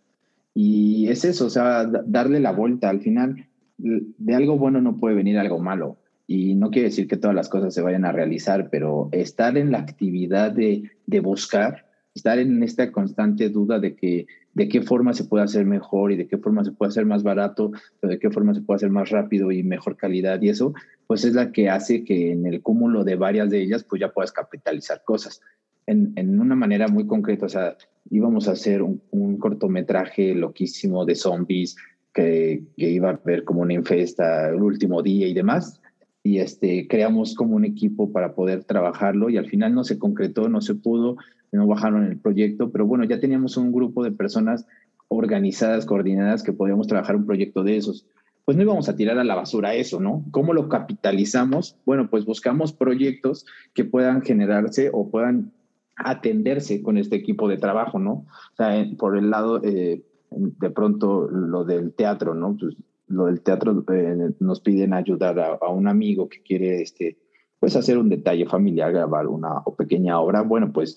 Y es eso, o sea, darle la vuelta. Al final, de algo bueno no puede venir algo malo. Y no quiere decir que todas las cosas se vayan a realizar, pero estar en la actividad de, de buscar, estar en esta constante duda de que de qué forma se puede hacer mejor y de qué forma se puede hacer más barato, o de qué forma se puede hacer más rápido y mejor calidad y eso, pues es la que hace que en el cúmulo de varias de ellas, pues ya puedas capitalizar cosas. En, en una manera muy concreta, o sea, íbamos a hacer un, cortometraje loquísimo de zombies que, que, iba a ver como una infesta el último día y demás, y este, creamos como un equipo para poder trabajarlo y al final no se concretó, no se pudo, no bajaron el proyecto, pero bueno, ya teníamos un grupo de personas organizadas, coordinadas, que podíamos trabajar un proyecto de esos. Pues no íbamos a tirar a la basura eso, ¿no? ¿Cómo lo capitalizamos? Bueno, pues buscamos proyectos que puedan generarse o puedan atenderse con este equipo de trabajo, ¿no? O sea, por el lado, eh, de pronto, lo del teatro, ¿no? Pues lo del teatro eh, nos piden ayudar a, a, un amigo que quiere, este, pues hacer un detalle familiar, grabar una pequeña obra. Bueno, pues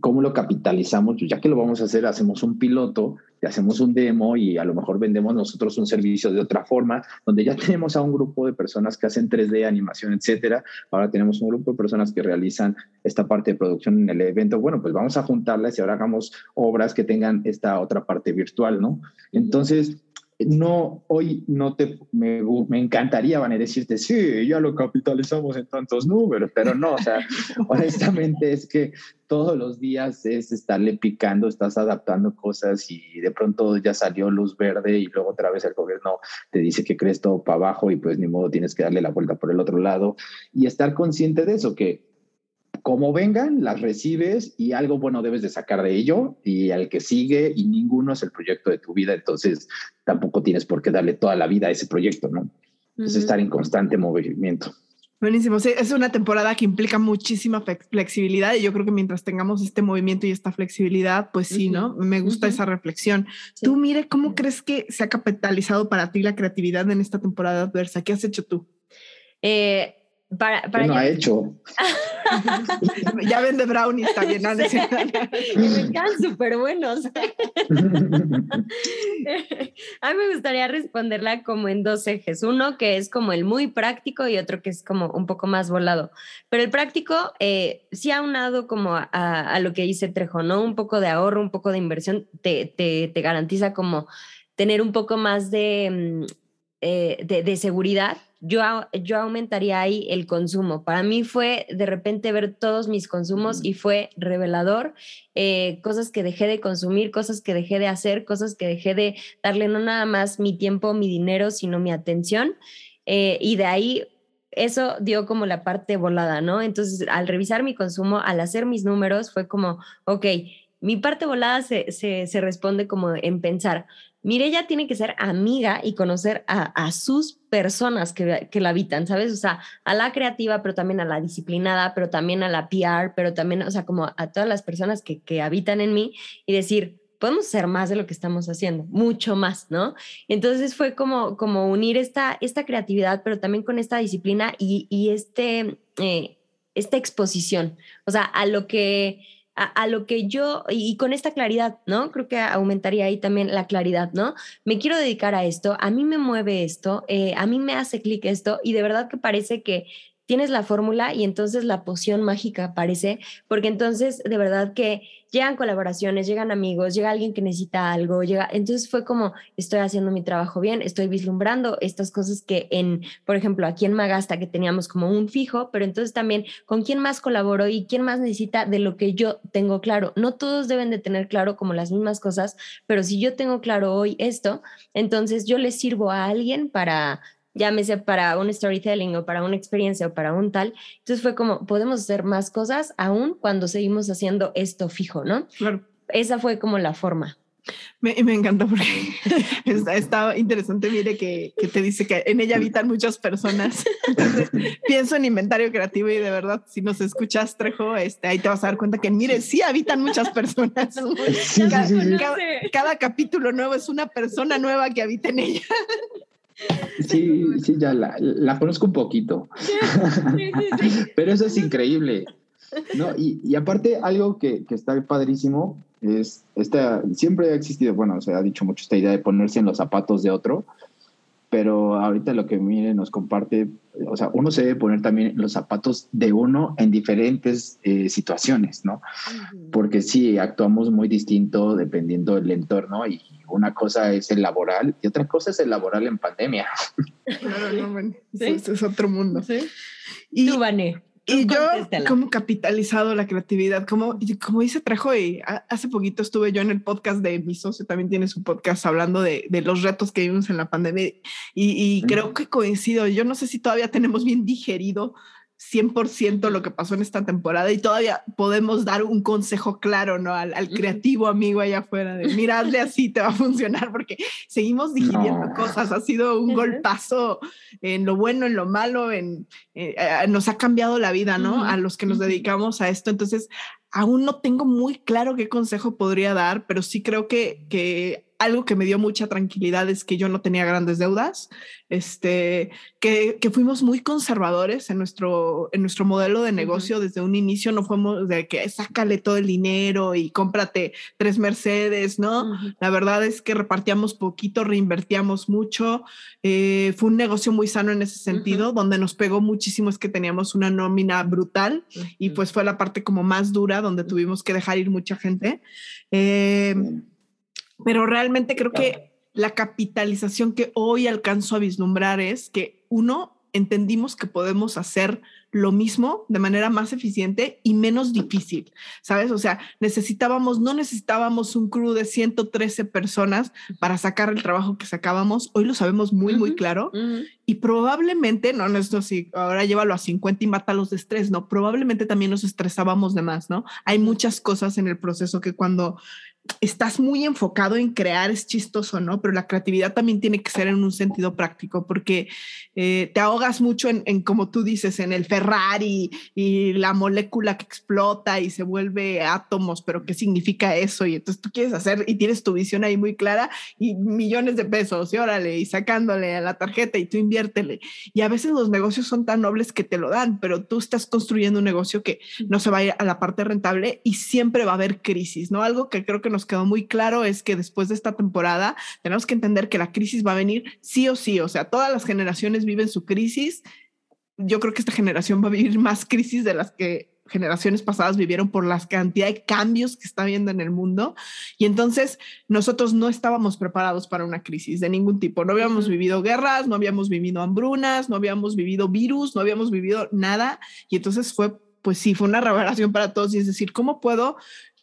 ¿Cómo lo capitalizamos? Pues ya que lo vamos a hacer, hacemos un piloto, y hacemos un demo y a lo mejor vendemos nosotros un servicio de otra forma, donde ya *laughs* tenemos a un grupo de personas que hacen 3D, animación, etcétera. Ahora tenemos un grupo de personas que realizan esta parte de producción en el evento. Bueno, pues vamos a juntarlas y ahora hagamos obras que tengan esta otra parte virtual, ¿no? Entonces, no, hoy no te, me, me, encantaría, van a decirte, sí, ya lo capitalizamos en tantos números, pero no, o sea, *laughs* honestamente es que todos los días es estarle picando, estás adaptando cosas y de pronto ya salió luz verde y luego otra vez el gobierno te dice que crees todo para abajo y pues ni modo tienes que darle la vuelta por el otro lado y estar consciente de eso, que como vengan, las recibes y algo bueno debes de sacar de ello y al que sigue y ninguno es el proyecto de tu vida, entonces tampoco tienes por qué darle toda la vida a ese proyecto, ¿no? Es estar en constante movimiento. Buenísimo. Sí, es una temporada que implica muchísima flexibilidad y yo creo que mientras tengamos este movimiento y esta flexibilidad, pues sí, ¿no? Me gusta uh -huh. esa reflexión. Sí. Tú, mire, ¿cómo crees que se ha capitalizado para ti la creatividad en esta temporada adversa? ¿Qué has hecho tú? Eh, para, para no ha hecho. *laughs* ya vende brownies también. ¿no? y me quedan súper buenos. *laughs* a mí me gustaría responderla como en dos ejes. Uno que es como el muy práctico y otro que es como un poco más volado. Pero el práctico eh, sí ha unado como a, a, lo que dice Trejo, ¿no? Un poco de ahorro, un poco de inversión, te, te, te garantiza como tener un poco más de, mm, eh, de, de seguridad yo, yo aumentaría ahí el consumo. Para mí fue de repente ver todos mis consumos y fue revelador. Eh, cosas que dejé de consumir, cosas que dejé de hacer, cosas que dejé de darle no nada más mi tiempo, mi dinero, sino mi atención. Eh, y de ahí eso dio como la parte volada, ¿no? Entonces, al revisar mi consumo, al hacer mis números, fue como, ok, mi parte volada se, se, se responde como en pensar, Mirella tiene que ser amiga y conocer a, sus personas que, que, la habitan, ¿sabes? O sea, a la creativa, pero también a la disciplinada, pero también a la PR, pero también, o sea, como a todas las personas que, que habitan en mí y decir, podemos ser más de lo que estamos haciendo, mucho más, ¿no? Entonces fue como, como unir esta, esta creatividad, pero también con esta disciplina y, y este, eh, esta exposición, o sea, a lo que a, lo que yo, y con esta claridad, ¿no? Creo que aumentaría ahí también la claridad, ¿no? Me quiero dedicar a esto, a mí me mueve esto, eh, a mí me hace clic esto, y de verdad que parece que tienes la fórmula y entonces la poción mágica aparece, porque entonces de verdad que llegan colaboraciones, llegan amigos, llega alguien que necesita algo, llega, entonces fue como estoy haciendo mi trabajo bien, estoy vislumbrando estas cosas que en, por ejemplo, aquí en Magasta que teníamos como un fijo, pero entonces también con quién más colaboro y quién más necesita de lo que yo tengo claro. No todos deben de tener claro como las mismas cosas, pero si yo tengo claro hoy esto, entonces yo le sirvo a alguien para llámese para un storytelling o para una experiencia o para un tal. Entonces fue como, podemos hacer más cosas aún cuando seguimos haciendo esto fijo, ¿no? Claro. Esa fue como la forma. Me, me encanta porque *laughs* está, interesante, mire, que, que, te dice que en ella habitan muchas personas. Entonces, pienso en inventario creativo y de verdad, si nos escuchas, Trejo, este, ahí te vas a dar cuenta que, mire, sí habitan muchas personas. cada, cada, cada, capítulo nuevo es una persona nueva que habita en ella. *laughs* Sí, sí, ya la, la conozco un poquito. *laughs* Pero eso es increíble. No, y, y aparte, algo que, que está padrísimo es esta, siempre ha existido, bueno, se ha dicho mucho esta idea de ponerse en los zapatos de otro, pero ahorita lo que Mire nos comparte, o sea, uno se debe poner también los zapatos de uno en diferentes eh, situaciones, ¿no? Porque sí, actuamos muy distinto dependiendo del entorno y una cosa es el laboral y otra cosa es el laboral en pandemia. Claro, no, *laughs* ¿Sí? es otro mundo. ¿Sí? Y, Tú, Vané. Y yo, como capitalizado la creatividad, como, como dice Trejo, y hace poquito estuve yo en el podcast de mi socio, también tiene su podcast hablando de, de los retos que vivimos en la pandemia, y, y creo que coincido, yo no sé si todavía tenemos bien digerido 100% lo que pasó en esta temporada y todavía podemos dar un consejo claro ¿no? al, al creativo amigo allá afuera de miradle así te va a funcionar porque seguimos digiriendo cosas. Ha sido un golpazo en lo bueno en lo malo en eh, eh, nos ha cambiado la vida no a los que nos dedicamos a esto. Entonces aún no tengo muy claro qué consejo podría dar pero sí creo que que algo que me dio mucha tranquilidad es que yo no tenía grandes deudas, este, que, que, fuimos muy conservadores en nuestro, en nuestro modelo de negocio. Uh -huh. Desde un inicio no fuimos de que sácale todo el dinero y cómprate tres Mercedes, ¿no? Uh -huh. La verdad es que repartíamos poquito, reinvertíamos mucho. Eh, fue un negocio muy sano en ese sentido, uh -huh. donde nos pegó muchísimo es que teníamos una nómina brutal y pues fue la parte como más dura donde tuvimos que dejar ir mucha gente. Eh, pero realmente creo que la capitalización que hoy alcanzo a vislumbrar es que uno, entendimos que podemos hacer lo mismo de manera más eficiente y menos difícil, ¿sabes? O sea, necesitábamos, no necesitábamos un crew de 113 personas para sacar el trabajo que sacábamos, hoy lo sabemos muy, uh -huh, muy claro, uh -huh. y probablemente, no, no esto sí, ahora llévalo a 50 y mátalos de estrés, no, probablemente también nos estresábamos de más, ¿no? Hay muchas cosas en el proceso que cuando estás muy enfocado en crear es chistoso, ¿no? Pero la creatividad también tiene que ser en un sentido práctico, porque eh, te ahogas mucho en, en, como tú dices, en el Ferrari y la molécula que explota y se vuelve átomos, pero ¿qué significa eso? Y entonces tú quieres hacer y tienes tu visión ahí muy clara y millones de pesos, y órale, y sacándole a la tarjeta y tú inviértele. Y a veces los negocios son tan nobles que te lo dan, pero tú estás construyendo un negocio que no se va a ir a la parte rentable y siempre va a haber crisis, ¿no? Algo que creo que nos quedó muy claro es que después de esta temporada tenemos que entender que la crisis va a venir sí o sí, o sea, todas las generaciones viven su crisis. Yo creo que esta generación va a vivir más crisis de las que generaciones pasadas vivieron por la cantidad de cambios que está habiendo en el mundo. Y entonces nosotros no estábamos preparados para una crisis de ningún tipo. No habíamos vivido guerras, no habíamos vivido hambrunas, no habíamos vivido virus, no habíamos vivido nada. Y entonces fue, pues sí, fue una *laughs* revelación para todos. Y es decir, ¿cómo puedo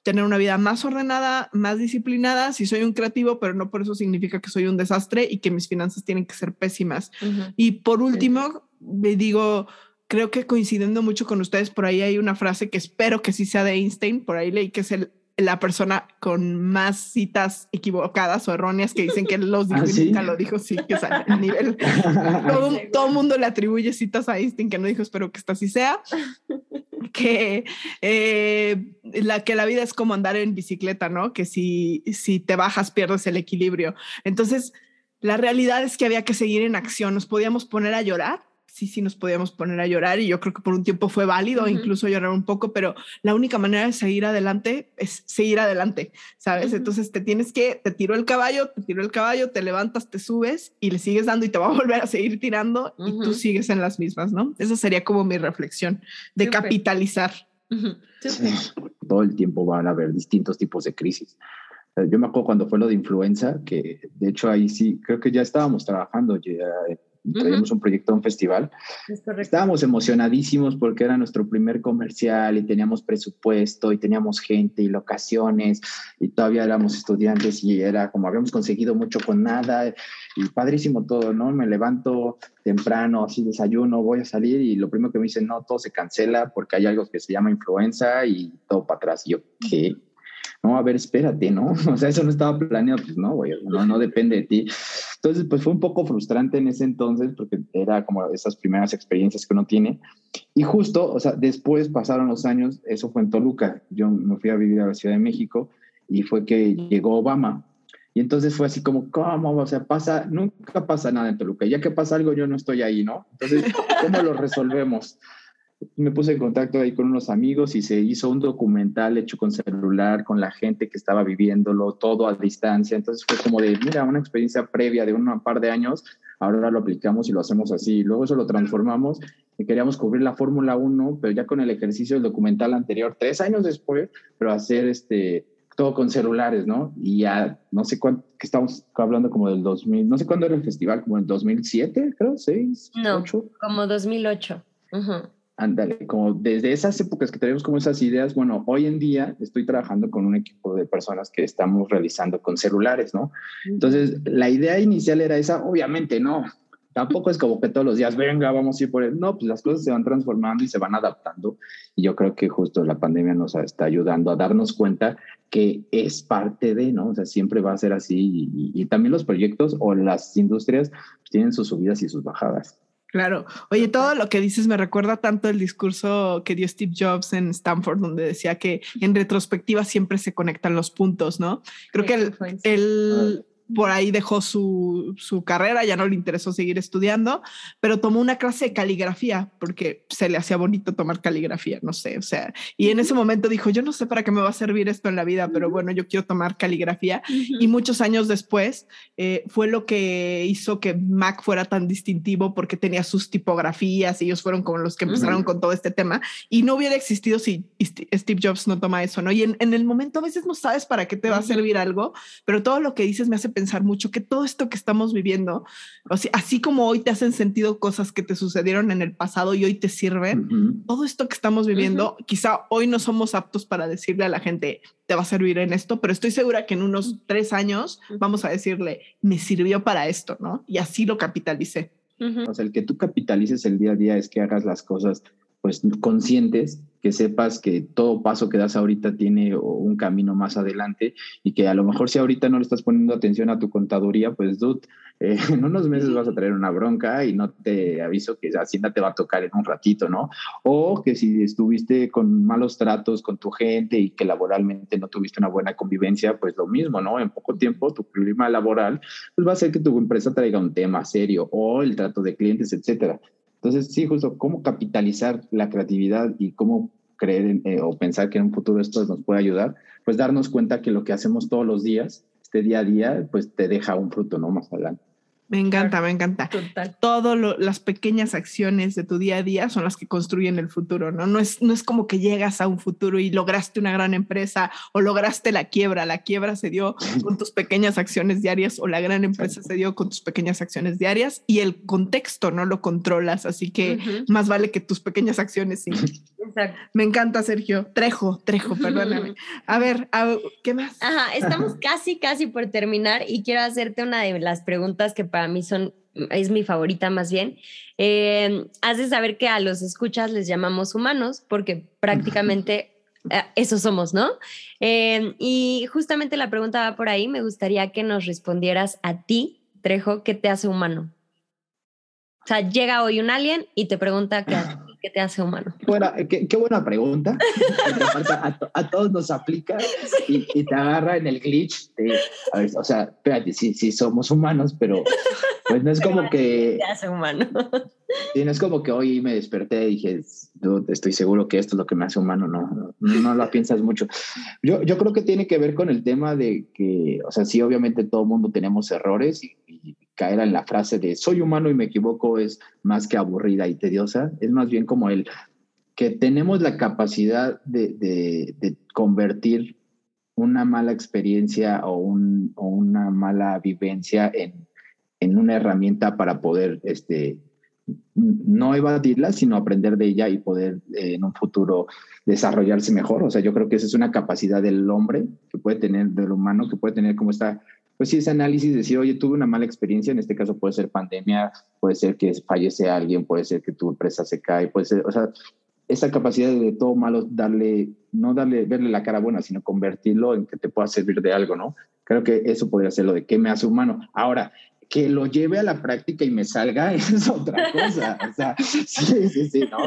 tener una vida más ordenada, más disciplinada, si soy un creativo, pero no por eso significa que soy un desastre y que mis finanzas tienen que ser pésimas. Uh -huh. Y por último, sí. digo, creo que coincidiendo mucho con ustedes, por ahí hay una frase que espero que sí sea de Einstein, por ahí leí que es el, la persona con más citas equivocadas o erróneas que dicen que los *laughs* dijo ¿Ah, sí? nunca lo dijo, sí, que es a nivel. *laughs* todo, todo mundo le atribuye citas a Einstein que no dijo, espero que esta sí sea. *laughs* Que, eh, la, que la vida es como andar en bicicleta, ¿no? Que si, si te bajas pierdes el equilibrio. Entonces, la realidad es que había que seguir en acción. Nos podíamos poner a llorar, sí, sí nos podíamos poner a llorar y yo creo que por un tiempo fue válido uh -huh. incluso llorar un poco, pero la única manera de seguir adelante es seguir adelante, ¿sabes? Uh -huh. Entonces te tienes que, te tiró el caballo, te tiró el caballo, te levantas, te subes y le sigues dando y te va a *laughs* volver a seguir tirando uh -huh. y tú sigues en las mismas, ¿no? Esa sería como mi reflexión de Super. capitalizar. Sí, todo el tiempo van a haber distintos tipos de crisis. Yo me acuerdo cuando fue lo de influenza, que de hecho ahí sí, creo que ya estábamos trabajando ya traíamos uh -huh. un proyecto a un festival. Estábamos emocionadísimos porque era nuestro primer comercial y teníamos presupuesto y teníamos gente y locaciones y todavía éramos estudiantes y era como habíamos conseguido mucho con nada y padrísimo todo, ¿no? Me levanto temprano, así desayuno, voy a salir y lo primero que me dicen, no, todo se cancela porque hay algo que se llama influenza y todo para atrás. Y yo, ¿qué? no, a ver, espérate, ¿no? *laughs* O sea, eso no estaba planeado, pues no, güey, no, no depende de ti. Entonces, pues fue un poco frustrante en ese entonces porque era como esas primeras experiencias que uno tiene. Y justo, o sea, después pasaron los años, eso fue en Toluca, yo me fui a vivir a la Ciudad de México y fue que llegó Obama. Y entonces fue así como, ¿cómo? O sea, pasa, nunca pasa nada en Toluca. Ya que pasa algo, yo no estoy ahí, ¿no? Entonces, ¿cómo lo resolvemos? Me puse en contacto ahí con unos amigos y se hizo un documental hecho con celular, con la gente que estaba viviéndolo, todo a distancia. Entonces fue como de, mira, una experiencia previa de un par de años, ahora lo aplicamos y lo hacemos así. Luego eso lo transformamos y queríamos cubrir la Fórmula 1, pero ya con el ejercicio del documental anterior, tres años después, pero hacer este todo con celulares, ¿no? Y ya no sé cuánto, que estamos hablando como del 2000, no sé cuándo era el festival, como en 2007, creo, 6, no, 8. como 2008. Uh Ándale, como desde esas épocas que tenemos como esas ideas, bueno, hoy en día estoy trabajando con un equipo de personas que estamos realizando con celulares, ¿no? Entonces, la idea inicial era esa, obviamente no, tampoco es como que todos los días, venga, vamos a ir por él, no, pues las cosas se van transformando y se van adaptando y yo creo que justo la pandemia nos está ayudando a darnos cuenta que es parte de, ¿no? O sea, siempre va a ser así y, también los proyectos o las industrias tienen sus subidas y sus bajadas. Claro. Oye, todo lo que dices me recuerda tanto el discurso que dio Steve Jobs en Stanford, donde decía que en retrospectiva siempre se conectan los puntos, ¿no? Creo que el, el, por ahí dejó su, su, carrera, ya no le interesó seguir estudiando, pero tomó una clase de caligrafía porque se le hacía bonito tomar caligrafía, no sé, o sea, y en ese momento dijo, yo no sé para qué me va a servir esto en la vida, pero bueno, yo quiero tomar caligrafía. Y muchos años después eh, fue lo que hizo que Mac fuera tan distintivo porque tenía sus tipografías y ellos fueron como los que empezaron con todo este tema y no hubiera existido si Steve Jobs no toma eso, ¿no? Y en, en el momento a veces no sabes para qué te va a servir algo, pero todo lo que dices me hace pensar mucho que todo esto que estamos viviendo, o sea, así como hoy te hacen sentido cosas que te sucedieron en el pasado y hoy te sirven, todo esto que estamos viviendo, quizá hoy no somos aptos para decirle a la gente, te va a servir en esto, pero estoy segura que en unos tres años vamos a decirle, me sirvió para esto, ¿no? Y así lo capitalicé. O sea, el que tú capitalices el día a día es que hagas las cosas pues conscientes, que sepas que todo paso que das ahorita tiene un camino más adelante y que a lo mejor si ahorita no le estás poniendo atención a tu contaduría, pues dude, eh, *laughs* en unos meses vas a traer una bronca y no te aviso que Hacienda te va a tocar en un ratito, ¿no? O que si estuviste con malos tratos con tu gente y que laboralmente no tuviste una buena convivencia, pues lo mismo, ¿no? En poco tiempo tu clima laboral pues va a hacer que tu empresa traiga un tema serio o el trato de clientes, etcétera. Entonces, sí, justo cómo capitalizar la creatividad y cómo creer eh, o pensar que en un futuro esto nos puede ayudar, pues darnos cuenta que lo que hacemos todos los días, este día a día, pues te deja un fruto, ¿no? Más adelante. Me encanta, me encanta. Total. Todas las pequeñas acciones de tu día a día son las que construyen el futuro, ¿no? No es, no es como que llegas a un futuro y lograste una gran empresa o lograste la quiebra. La quiebra se dio con tus pequeñas acciones diarias o la gran empresa se dio con tus pequeñas acciones diarias y el contexto no lo controlas. Así que más vale que tus pequeñas acciones sí. Exacto. Me encanta, Sergio. Trejo, Trejo, perdóname. A ver, ¿qué más? Ajá, estamos casi, casi por terminar y quiero hacerte una de las preguntas que para a mí son, es mi favorita más bien, eh, has de saber que a los escuchas les llamamos humanos porque prácticamente eh, eso somos, ¿no? Eh, y justamente la pregunta va por ahí, me gustaría que nos respondieras a ti, Trejo, ¿qué te hace humano? O sea, llega hoy un alien y te pregunta qué, qué te hace humano. Bueno, qué, buena pregunta. a, todos nos aplica y, te agarra en el glitch. o sea, espérate, sí, sí somos humanos, pero pues no es como que... Te hace humano. Sí, no es como que hoy me desperté y dije, estoy seguro que esto es lo que me hace humano, no, no, lo piensas mucho. Yo, yo creo que tiene que ver con el tema de que, o sea, sí, obviamente todo mundo tenemos errores y, caer en la frase de soy humano y me equivoco es más que aburrida y tediosa, es más bien como el que tenemos la capacidad de, convertir una mala experiencia o, un, o, una mala vivencia en, en una herramienta para poder este, no evadirla, sino aprender de ella y poder eh, en un futuro desarrollarse mejor. O sea, yo creo que esa es una capacidad del hombre que puede tener, del humano, que puede tener como esta, pues sí, ese análisis, decir, oye, tuve una mala experiencia, en este caso puede ser pandemia, puede ser que fallece alguien, puede ser que tu empresa se cae, puede ser, o sea, esa capacidad de, todo malo darle, no darle, verle la cara buena, sino convertirlo en que te pueda servir de algo, ¿no? Creo que eso podría ser lo de qué me hace humano. Ahora, que lo lleve a la práctica y me salga *laughs* es otra cosa. O sea, sí, sí, sí, ¿no?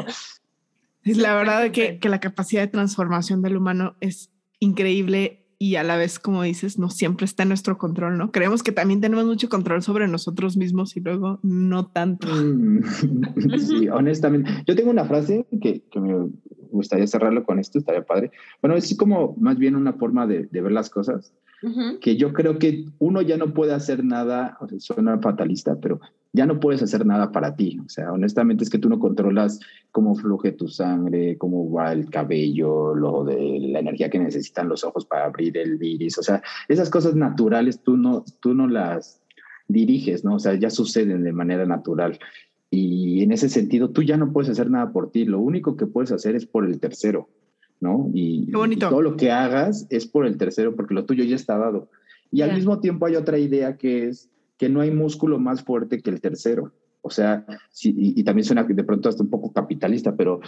Es la verdad que, que la capacidad de transformación del humano es increíble y a la vez, como dices, no siempre está en nuestro control, ¿no? Creemos que también tenemos mucho control sobre nosotros mismos y luego no tanto. Mm, *laughs* sí, honestamente. Yo tengo una frase que, que, me gustaría cerrarlo con esto, estaría padre. Bueno, es como más bien una forma de, de ver las cosas, uh -huh. que yo creo que uno ya no puede hacer nada, o sea, suena fatalista, pero ya no puedes hacer nada para ti. O sea, honestamente es que tú no controlas cómo fluye tu sangre, cómo va el cabello, lo de la energía que necesitan los ojos para abrir el iris. O sea, esas cosas naturales tú no, tú no las diriges, ¿no? O sea, ya suceden de manera natural. Y en ese sentido, tú ya no puedes hacer nada por ti. Lo único que puedes hacer es por el tercero, ¿no? Y, Qué bonito. y todo lo que hagas es por el tercero, porque lo tuyo ya está dado. Y yeah. al mismo tiempo hay otra idea que es que no hay músculo más fuerte que el tercero. O sea, si, y, y, también suena de pronto hasta un poco capitalista, pero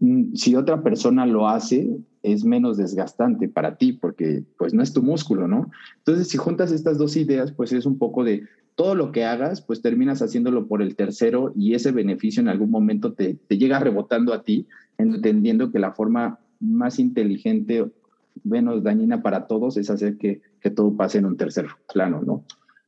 mm, si otra persona lo hace, es menos desgastante para ti, porque pues no es tu músculo, ¿no? Entonces, si juntas estas dos ideas, pues es un poco de todo lo que hagas, pues terminas haciéndolo por el tercero y ese beneficio en algún momento te, llega rebotando a ti, entendiendo que la forma más inteligente, menos dañina para todos es hacer que todo pase en un tercer plano, ¿no?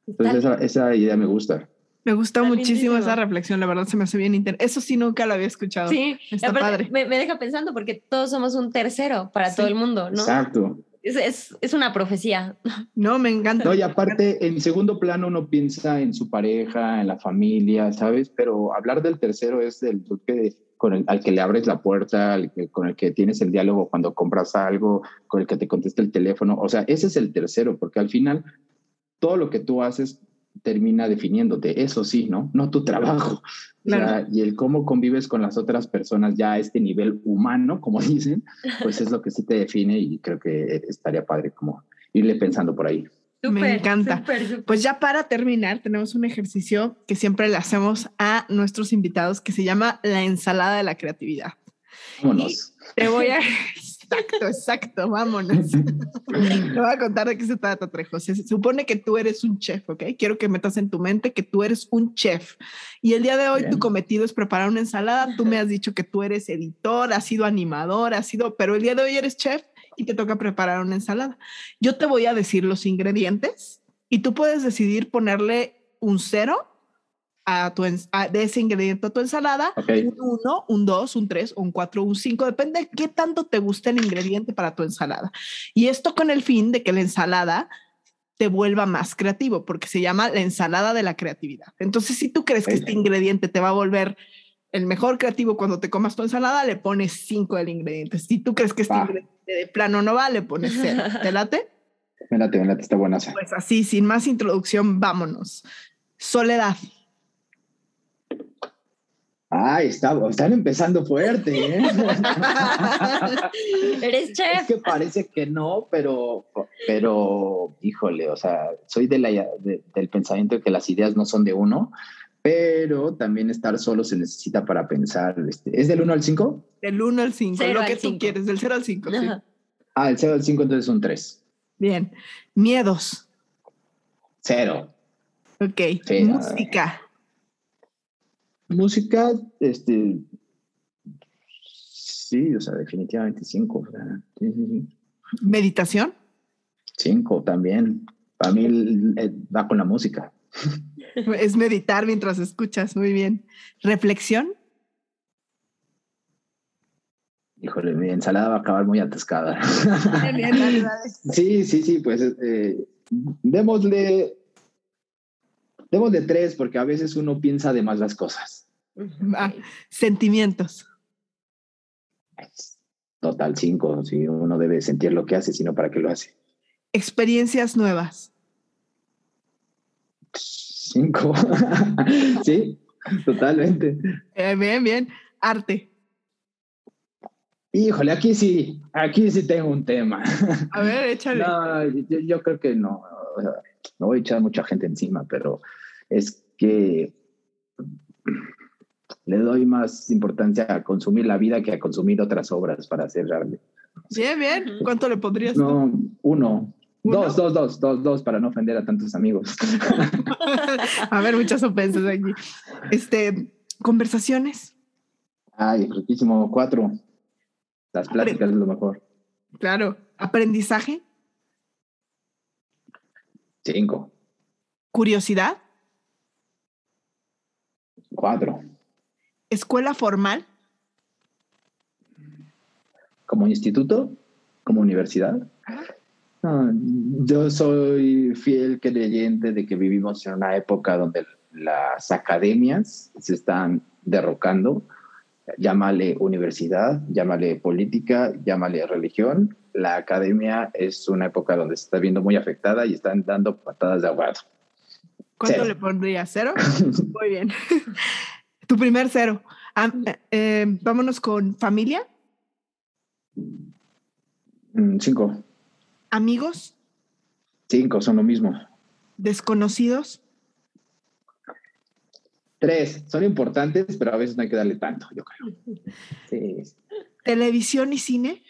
Entonces esa, esa, idea me gusta. Me gusta Está muchísimo esa reflexión, la verdad se me hace bien interesante. Eso sí nunca lo había escuchado. Sí, está padre. Me, me, deja pensando porque todos somos un tercero para sí, todo el mundo, ¿no? Exacto. Es, es, es, una profecía. *laughs* No, me encanta. No, y aparte, en segundo plano uno piensa en su pareja, en la familia, ¿sabes? Pero hablar del tercero es el que con el, al que le abres la puerta, al que, con el que tienes el diálogo cuando compras algo, con el que te contesta el teléfono. O sea, ese es el tercero, porque al final todo lo que tú haces termina definiéndote, eso sí, ¿no? No tu trabajo. Claro. O sea, y el cómo convives con las otras personas ya a este nivel humano, como *laughs* dicen, pues es lo que sí te define y creo que estaría padre como irle pensando por ahí. Super, Me encanta. Super, super. Pues ya para terminar, tenemos un ejercicio que siempre le hacemos a nuestros invitados que se llama la ensalada de la creatividad. Vámonos. Y te voy a *laughs* Exacto, exacto, vámonos. *laughs* Te voy a contar de qué se trata, Trejo. Se supone que tú eres un chef, ¿ok? Quiero que metas en tu mente que tú eres un chef. Y el día de hoy Bien. tu cometido es preparar una ensalada. Tú me has dicho que tú eres editor, has sido animador, has sido, pero el día de hoy eres chef y te toca preparar una ensalada. Yo te voy a decir los ingredientes y tú puedes decidir ponerle un cero a tu, a, de ese ingrediente a tu ensalada, okay. un 1, un 2, un 3, un 4, un 5, depende de qué tanto te guste el ingrediente para tu ensalada. Y esto con el fin de que la ensalada te vuelva más creativo, porque se llama la ensalada de la creatividad. Entonces, si tú crees que este ingrediente te va a volver el mejor creativo cuando te comas tu ensalada, le pones 5 del ingrediente. Si tú crees que este ingrediente de plano no va, le pones 0. ¿Te *laughs* late? Me late, me late, está buena. Pues así, sin más introducción, vámonos. Soledad. Ay, está, están empezando fuerte, ¿eh? *laughs* ¿Eres chef? Es que parece que no, pero, pero, híjole, o sea, soy de la, de, del pensamiento de que las ideas no son de uno, pero también estar solo se necesita para pensar. Este, ¿Es del 1 al 5? Del 1 al 5, lo que tú cinco. quieres, del 0 al 5. Sí. Ah, el 0 al 5 entonces son 3. Bien. Miedos. Cero. Ok. Sí, Música. Música, este, sí, o sea, definitivamente cinco. O sea, sí, sí, sí. ¿Meditación? Cinco también. Para mí eh, va con la música. Es meditar mientras escuchas, muy bien. ¿Reflexión? Híjole, mi ensalada va a acabar muy atascada. sí, sí, sí, pues eh, démosle Demos de tres porque a veces uno piensa de más las cosas. Ah, sentimientos. Total cinco, si uno debe sentir lo que hace, sino para qué lo hace. Experiencias nuevas. Cinco. *laughs* sí, totalmente. Eh, bien, bien. Arte. Híjole, aquí sí, aquí sí tengo un tema. A ver, échale. No, yo, yo creo que no. No voy a echar mucha gente encima, pero es que le doy más importancia a consumir la vida que a consumir otras obras para hacer arte. Bien, bien. ¿Cuánto le pondrías? No, uno. Dos, dos, dos, dos, dos, para no ofender a tantos amigos. *laughs* a ver, muchas ofensas aquí. Este, conversaciones. Ay, riquísimo. Cuatro. Las pláticas es lo mejor. Claro. Aprendizaje. Cinco. Curiosidad. Cuatro. Escuela formal. Como instituto, como universidad. yo soy fiel creyente de que vivimos en una época donde las academias se están derrocando. Llámale universidad, llámale política, llámale religión. La academia es una época donde se está viendo muy afectada y están dando patadas de ahogado. ¿Cuánto le pondría? ¿Cero? *laughs* Muy bien. *laughs* Tu primer cero. Eh, eh, vámonos con familia. Mm, cinco. Amigos. Cinco, son lo mismo. Desconocidos. Tres, son importantes, pero a veces no hay que darle tanto, yo creo. *laughs* Sí. Televisión y cine.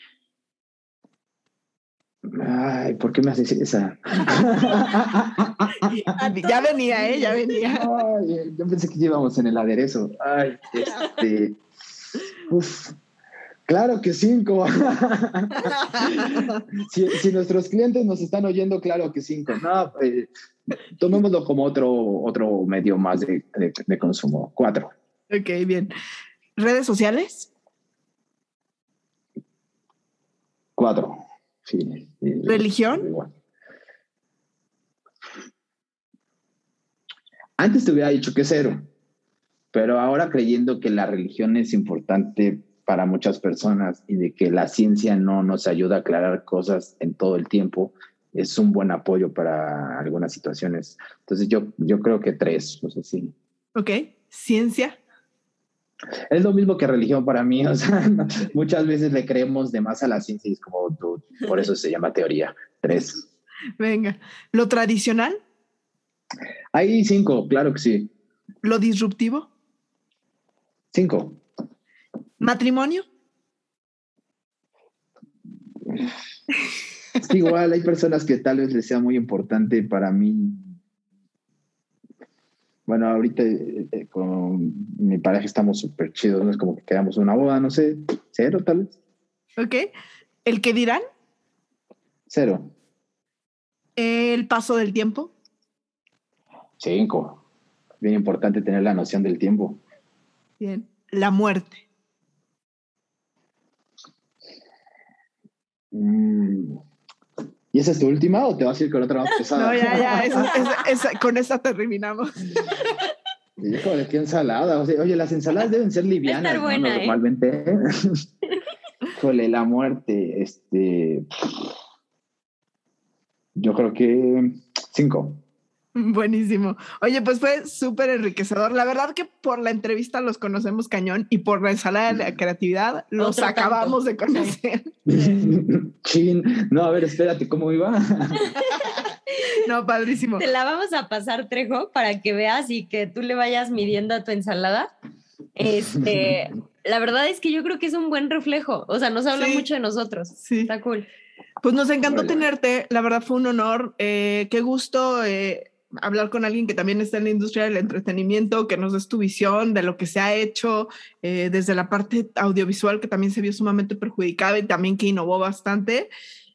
Ay, ¿por qué me haces esa? *laughs* ya venía, ¿eh? Ya venía. Ay, yo pensé que íbamos en el aderezo. Ay, este. Uf. Claro que cinco. *laughs* si, nuestros clientes nos están oyendo, claro que cinco. No, eh, tomémoslo como otro, otro medio más de, de consumo. Cuatro. Ok, bien. ¿Redes sociales? Cuatro. ¿Religión? Antes te hubiera dicho que cero, pero ahora creyendo que la religión es importante para muchas personas y de que la ciencia no nos ayuda a aclarar cosas en todo el tiempo, es un buen apoyo para algunas situaciones. Entonces yo, yo creo que tres, no sé si. Ok, ciencia. Es lo mismo que religión para mí, o sea, *laughs* muchas veces le creemos de más a la ciencia y es como, tú, por eso se llama teoría. Tres. Venga, ¿lo tradicional? Hay cinco, claro que sí. ¿Lo disruptivo? Cinco. ¿Matrimonio? igual, hay personas que tal vez les sea muy importante para mí bueno, ahorita eh, eh, con mi pareja estamos súper chidos, no es como que quedamos una boda, no sé, cero tal vez. Ok. ¿El qué dirán? Cero. ¿El paso del tiempo? Cinco. Bien importante tener la noción del tiempo. Bien. La muerte. Mm. ¿Y esa es tu última o te vas a ir con otra más pesada? No, ya, ya, *laughs* con esa terminamos. Híjole, qué ensalada. oye, las ensaladas deben ser livianas, ¿no? ¿eh? Normalmente. *laughs* Híjole, la muerte, este. Yo creo que cinco. *laughs* Buenísimo. Oye, pues fue súper enriquecedor. La verdad que por la entrevista los conocemos cañón y por la ensalada de la creatividad los acabamos de conocer. *laughs* Chin. No, a ver, espérate, ¿cómo iba? *laughs* no, padrísimo. Te la vamos a pasar, Trejo, para que veas y que tú le vayas midiendo a tu ensalada. Este, la verdad es que yo creo que es un buen reflejo. O sea, nos habla mucho de nosotros. Sí. Está cool. Pues nos encantó tenerte. La verdad fue un honor. Eh, qué gusto. Eh, hablar con alguien que también está en la industria del entretenimiento, que nos des tu visión de lo que se ha hecho eh, desde la parte audiovisual, que también se vio sumamente perjudicada y también que innovó bastante.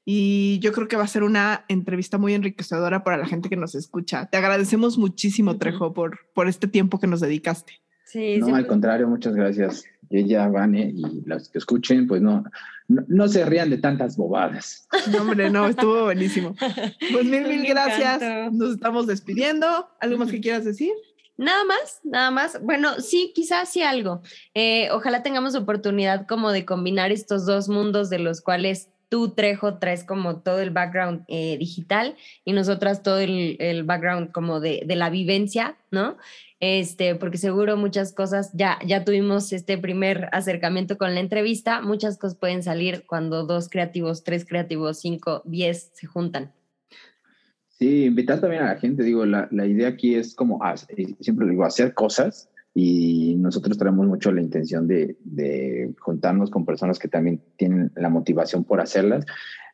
Y yo creo que va a ser una entrevista muy enriquecedora para la gente que nos escucha. Te agradecemos muchísimo, Trejo, por, por este tiempo que nos dedicaste. Sí, no, al contrario, muchas gracias. Ella, Vane y las que escuchen, pues no, no, se rían de tantas bobadas. No, hombre, no, estuvo buenísimo. *laughs* Pues mil, mil gracias. Nos estamos despidiendo. ¿Algo más que quieras decir? Nada más, nada más. Bueno, sí, quizás sí algo. Eh, ojalá tengamos oportunidad como de combinar estos dos mundos de los cuales tú, Trejo, traes como todo el background eh, digital y nosotras todo el, el background como de, de, la vivencia, ¿no? Este, porque seguro muchas cosas, ya, ya tuvimos este primer acercamiento con la entrevista, muchas cosas pueden salir cuando dos creativos, tres creativos, cinco, diez se juntan. Sí, invitar también a la gente, digo, la, la idea aquí es como, siempre digo, hacer cosas y nosotros traemos mucho la intención de, de, juntarnos con personas que también tienen la motivación por hacerlas.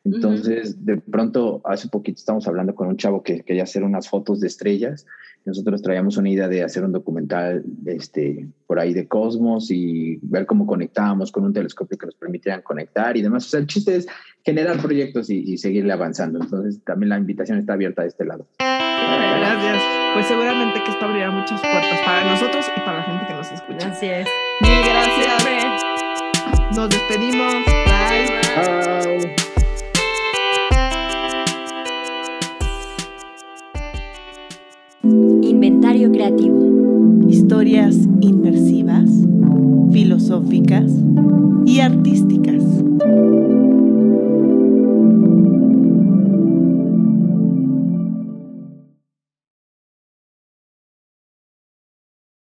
Entonces, de pronto, hace poquito estamos hablando con un chavo que quería hacer unas fotos de estrellas. Nosotros traíamos una idea de hacer un documental este, por ahí de cosmos y ver cómo conectábamos con un telescopio que nos permitieran conectar y demás. O sea, el chiste es generar proyectos y, y seguirle avanzando. Entonces, también la invitación está abierta de este lado. Gracias. Pues seguramente que esto abrirá muchas puertas para nosotros y para la gente que nos escucha. Así es. Mil gracias. Nos despedimos. Bye. Chao. creativo. Historias inmersivas, filosóficas y artísticas.